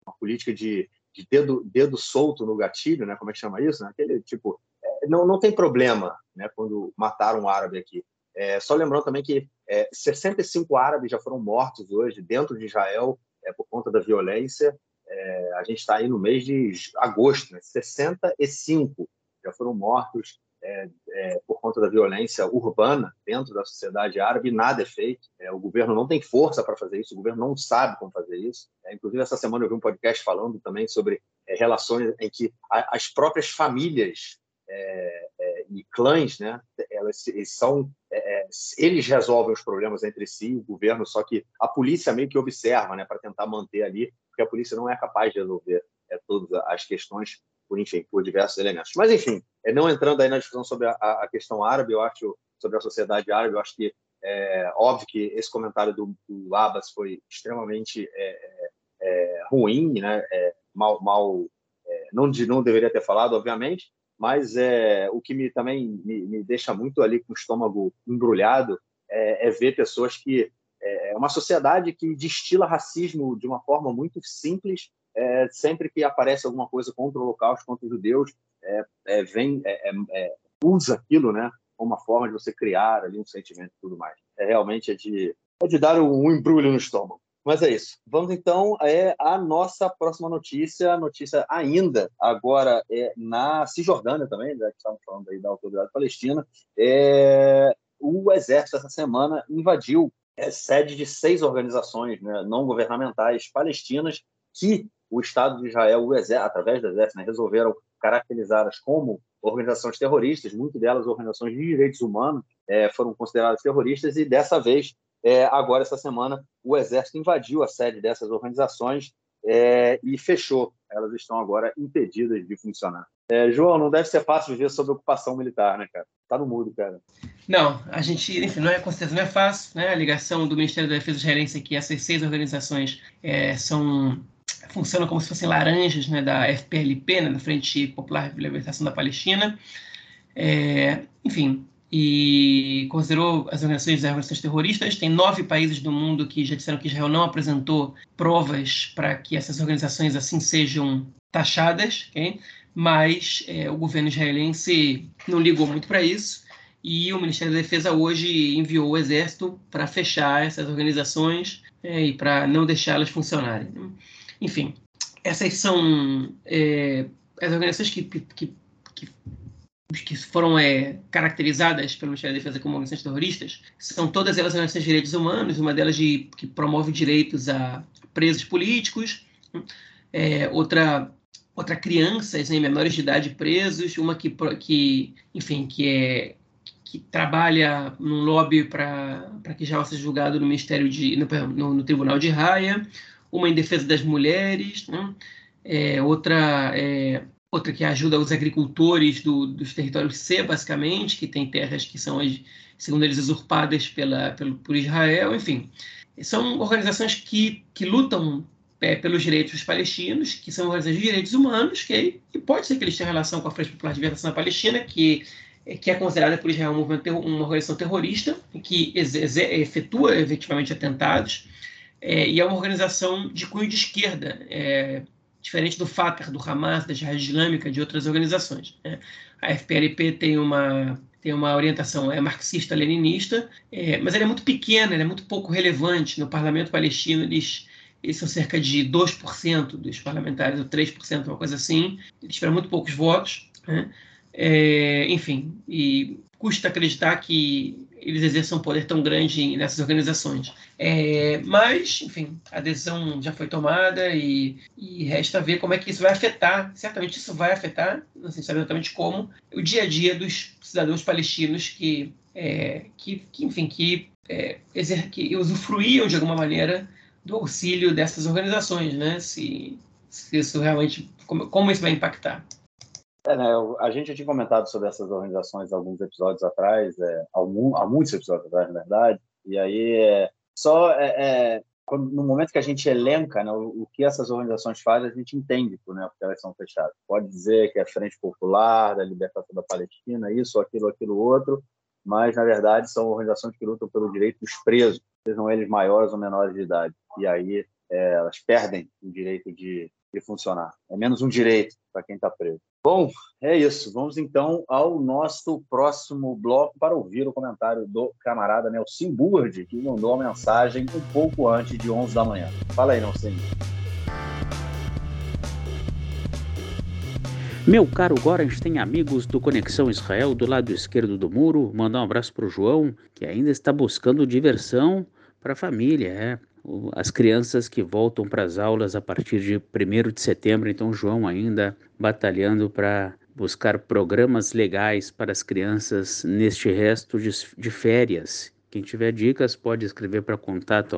uma política de, de dedo, dedo solto no gatilho, né? como é que chama isso? Né? Aquele tipo, não, não tem problema né, quando mataram um árabe aqui. É, só lembrando também que é, 65 árabes já foram mortos hoje dentro de Israel é, por conta da violência. É, a gente está aí no mês de agosto, né, 65 já foram mortos é, é, por conta da violência urbana dentro da sociedade árabe, nada é feito. o governo não tem força para fazer isso, o governo não sabe como fazer isso. inclusive, essa semana eu vi um podcast falando também sobre relações em que a, as próprias famílias é, é, e clãs, né? Elas são é, é, eles resolvem os problemas entre si, o governo, só que a polícia meio que observa, né, para tentar manter ali, porque a polícia não é capaz de resolver é, todas as questões por enfim por diversos elementos. Mas enfim, é, não entrando aí na discussão sobre a, a questão árabe, eu acho sobre a sociedade árabe, eu acho que é óbvio que esse comentário do, do Abbas foi extremamente é, é, ruim, né? É, mal, mal não, não deveria ter falado, obviamente, mas é, o que me, também me, me deixa muito ali com o estômago embrulhado é, é ver pessoas que é, é uma sociedade que destila racismo de uma forma muito simples é, sempre que aparece alguma coisa contra o Holocausto, contra os judeus, é, é vem é, é, usa aquilo, né, como uma forma de você criar ali um sentimento e tudo mais. É realmente é de, é de dar um embrulho no estômago. Mas é isso. Vamos então é a nossa próxima notícia, notícia ainda agora é na Cisjordânia também, já que estamos falando aí da autoridade palestina. É, o exército essa semana invadiu é, sede de seis organizações né, não governamentais palestinas que o Estado de Israel, o exército, através do exército, né, resolveram caracterizá-las como organizações terroristas, muitas delas organizações de direitos humanos, é, foram consideradas terroristas e dessa vez é, agora, essa semana, o Exército invadiu a sede dessas organizações é, e fechou. Elas estão agora impedidas de funcionar. É, João, não deve ser fácil viver sob ocupação militar, né, cara? Tá no mudo, cara. Não, a gente, enfim, não é, com certeza não é fácil, né? A ligação do Ministério da Defesa israelense aqui, essas seis organizações é, são funcionam como se fossem laranjas, né, da FPLP, né, da Frente Popular de Libertação da Palestina. É, enfim, e considerou as organizações as organizações terroristas. Tem nove países do mundo que já disseram que Israel não apresentou provas para que essas organizações assim sejam taxadas, okay? mas é, o governo israelense não ligou muito para isso e o Ministério da Defesa hoje enviou o exército para fechar essas organizações é, e para não deixá-las funcionarem. Enfim, essas são é, as organizações que, que, que que foram é, caracterizadas pelo Ministério da Defesa como organizações terroristas são todas elas organizações de direitos humanos, uma delas de, que promove direitos a presos políticos, é, outra outra crianças em menores de idade presos, uma que, que enfim, que é que trabalha num lobby para que já seja julgado no Ministério de no, no, no, Tribunal de Raia, uma em defesa das mulheres, né? é, outra é, outra que ajuda os agricultores do, dos territórios C, basicamente, que tem terras que são, segundo eles, usurpadas pela, pelo, por Israel, enfim. São organizações que, que lutam é, pelos direitos dos palestinos, que são organizações de direitos humanos, que, que pode ser que eles tenham relação com a Frente Popular de Libertação da Palestina, que, que é considerada por Israel um movimento, uma organização terrorista, que efetua efetivamente atentados, é, e é uma organização de cunho de esquerda, é, diferente do Fatah, do Hamas, da Jihad Islâmica, de outras organizações. Né? A FPLP tem uma tem uma orientação é marxista-leninista, é, mas ela é muito pequena, ela é muito pouco relevante. No parlamento palestino, eles, eles são cerca de 2% dos parlamentares, ou 3%, uma coisa assim. Eles tiveram muito poucos votos. Né? É, enfim, e custa acreditar que eles exerçam um poder tão grande nessas organizações. É, mas, enfim, a decisão já foi tomada e, e, resta ver como é que isso vai afetar, certamente isso vai afetar, não sei exatamente como, o dia a dia dos cidadãos palestinos que, é, que, que, enfim, que, é, exer, que usufruíam de alguma maneira do auxílio dessas organizações, né? Se, se isso realmente, como, como isso vai impactar. É, né, a gente tinha comentado sobre essas organizações alguns episódios atrás, é, há, muitos episódios atrás, na verdade, e aí é, só é, é, quando, no momento que a gente elenca né, o, o, que essas organizações fazem, a gente entende né, porque elas são fechadas. Pode dizer que é Frente Popular, da Libertação da Palestina, isso, aquilo, aquilo, outro, mas, na verdade, são organizações que lutam pelo direito dos presos, sejam eles maiores ou menores de idade. E aí é, elas perdem o direito de, de funcionar. É menos um direito para quem está preso. Bom, é isso. Vamos então ao nosso próximo bloco para ouvir o comentário do camarada Nelson Burd, que mandou a mensagem um pouco antes de 11 da manhã. Fala aí, Nelson. Meu caro tem amigos do Conexão Israel do lado esquerdo do muro, mandar um abraço para o João, que ainda está buscando diversão para a família. É as crianças que voltam para as aulas a partir de 1 de setembro, então João ainda batalhando para buscar programas legais para as crianças neste resto de, férias. Quem tiver dicas pode escrever para contato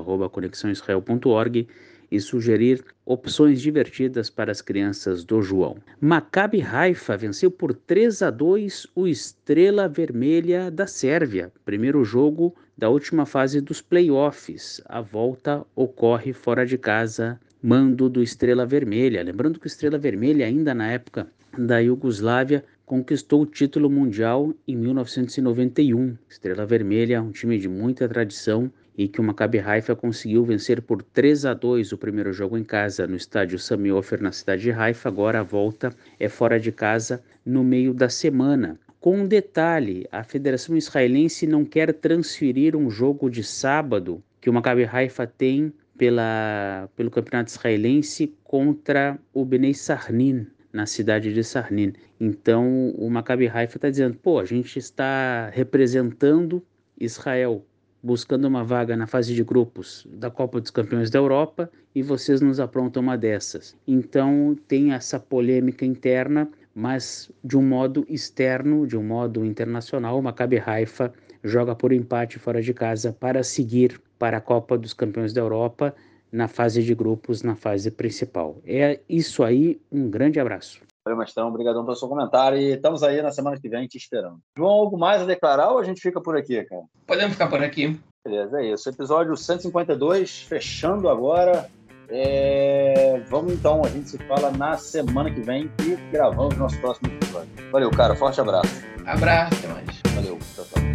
e sugerir opções divertidas para as crianças do João. Maccabi Haifa venceu por 3 a 2 o Estrela Vermelha da Sérvia, primeiro jogo da última fase dos playoffs. A volta ocorre fora de casa, mando do Estrela Vermelha. Lembrando que o Estrela Vermelha ainda na época da Iugoslávia conquistou o título mundial em 1991. Estrela Vermelha, um time de muita tradição e que o Maccabi Haifa conseguiu vencer por 3 a 2 o primeiro jogo em casa no estádio Sami Ofer na cidade de Haifa. Agora a volta é fora de casa no meio da semana. Com um detalhe, a Federação Israelense não quer transferir um jogo de sábado que o Maccabi Haifa tem pela, pelo Campeonato Israelense contra o Bnei Sarnin, na cidade de Sarnin. Então o Maccabi Haifa está dizendo, pô, a gente está representando Israel buscando uma vaga na fase de grupos da Copa dos Campeões da Europa e vocês nos aprontam uma dessas. Então tem essa polêmica interna, mas de um modo externo, de um modo internacional, o Maccabi Haifa joga por empate fora de casa para seguir para a Copa dos Campeões da Europa na fase de grupos, na fase principal. É isso aí, um grande abraço. Valeu, Mestrão. Obrigadão pelo seu comentário. E estamos aí na semana que vem te esperando. João, algo mais a declarar ou a gente fica por aqui, cara? Podemos ficar por aqui. Beleza, é isso. Episódio 152, fechando agora. É... Vamos então, a gente se fala na semana que vem e gravamos nosso próximo episódio. Valeu, cara. Forte abraço. Abraço, até mais. Valeu, tchau, tchau.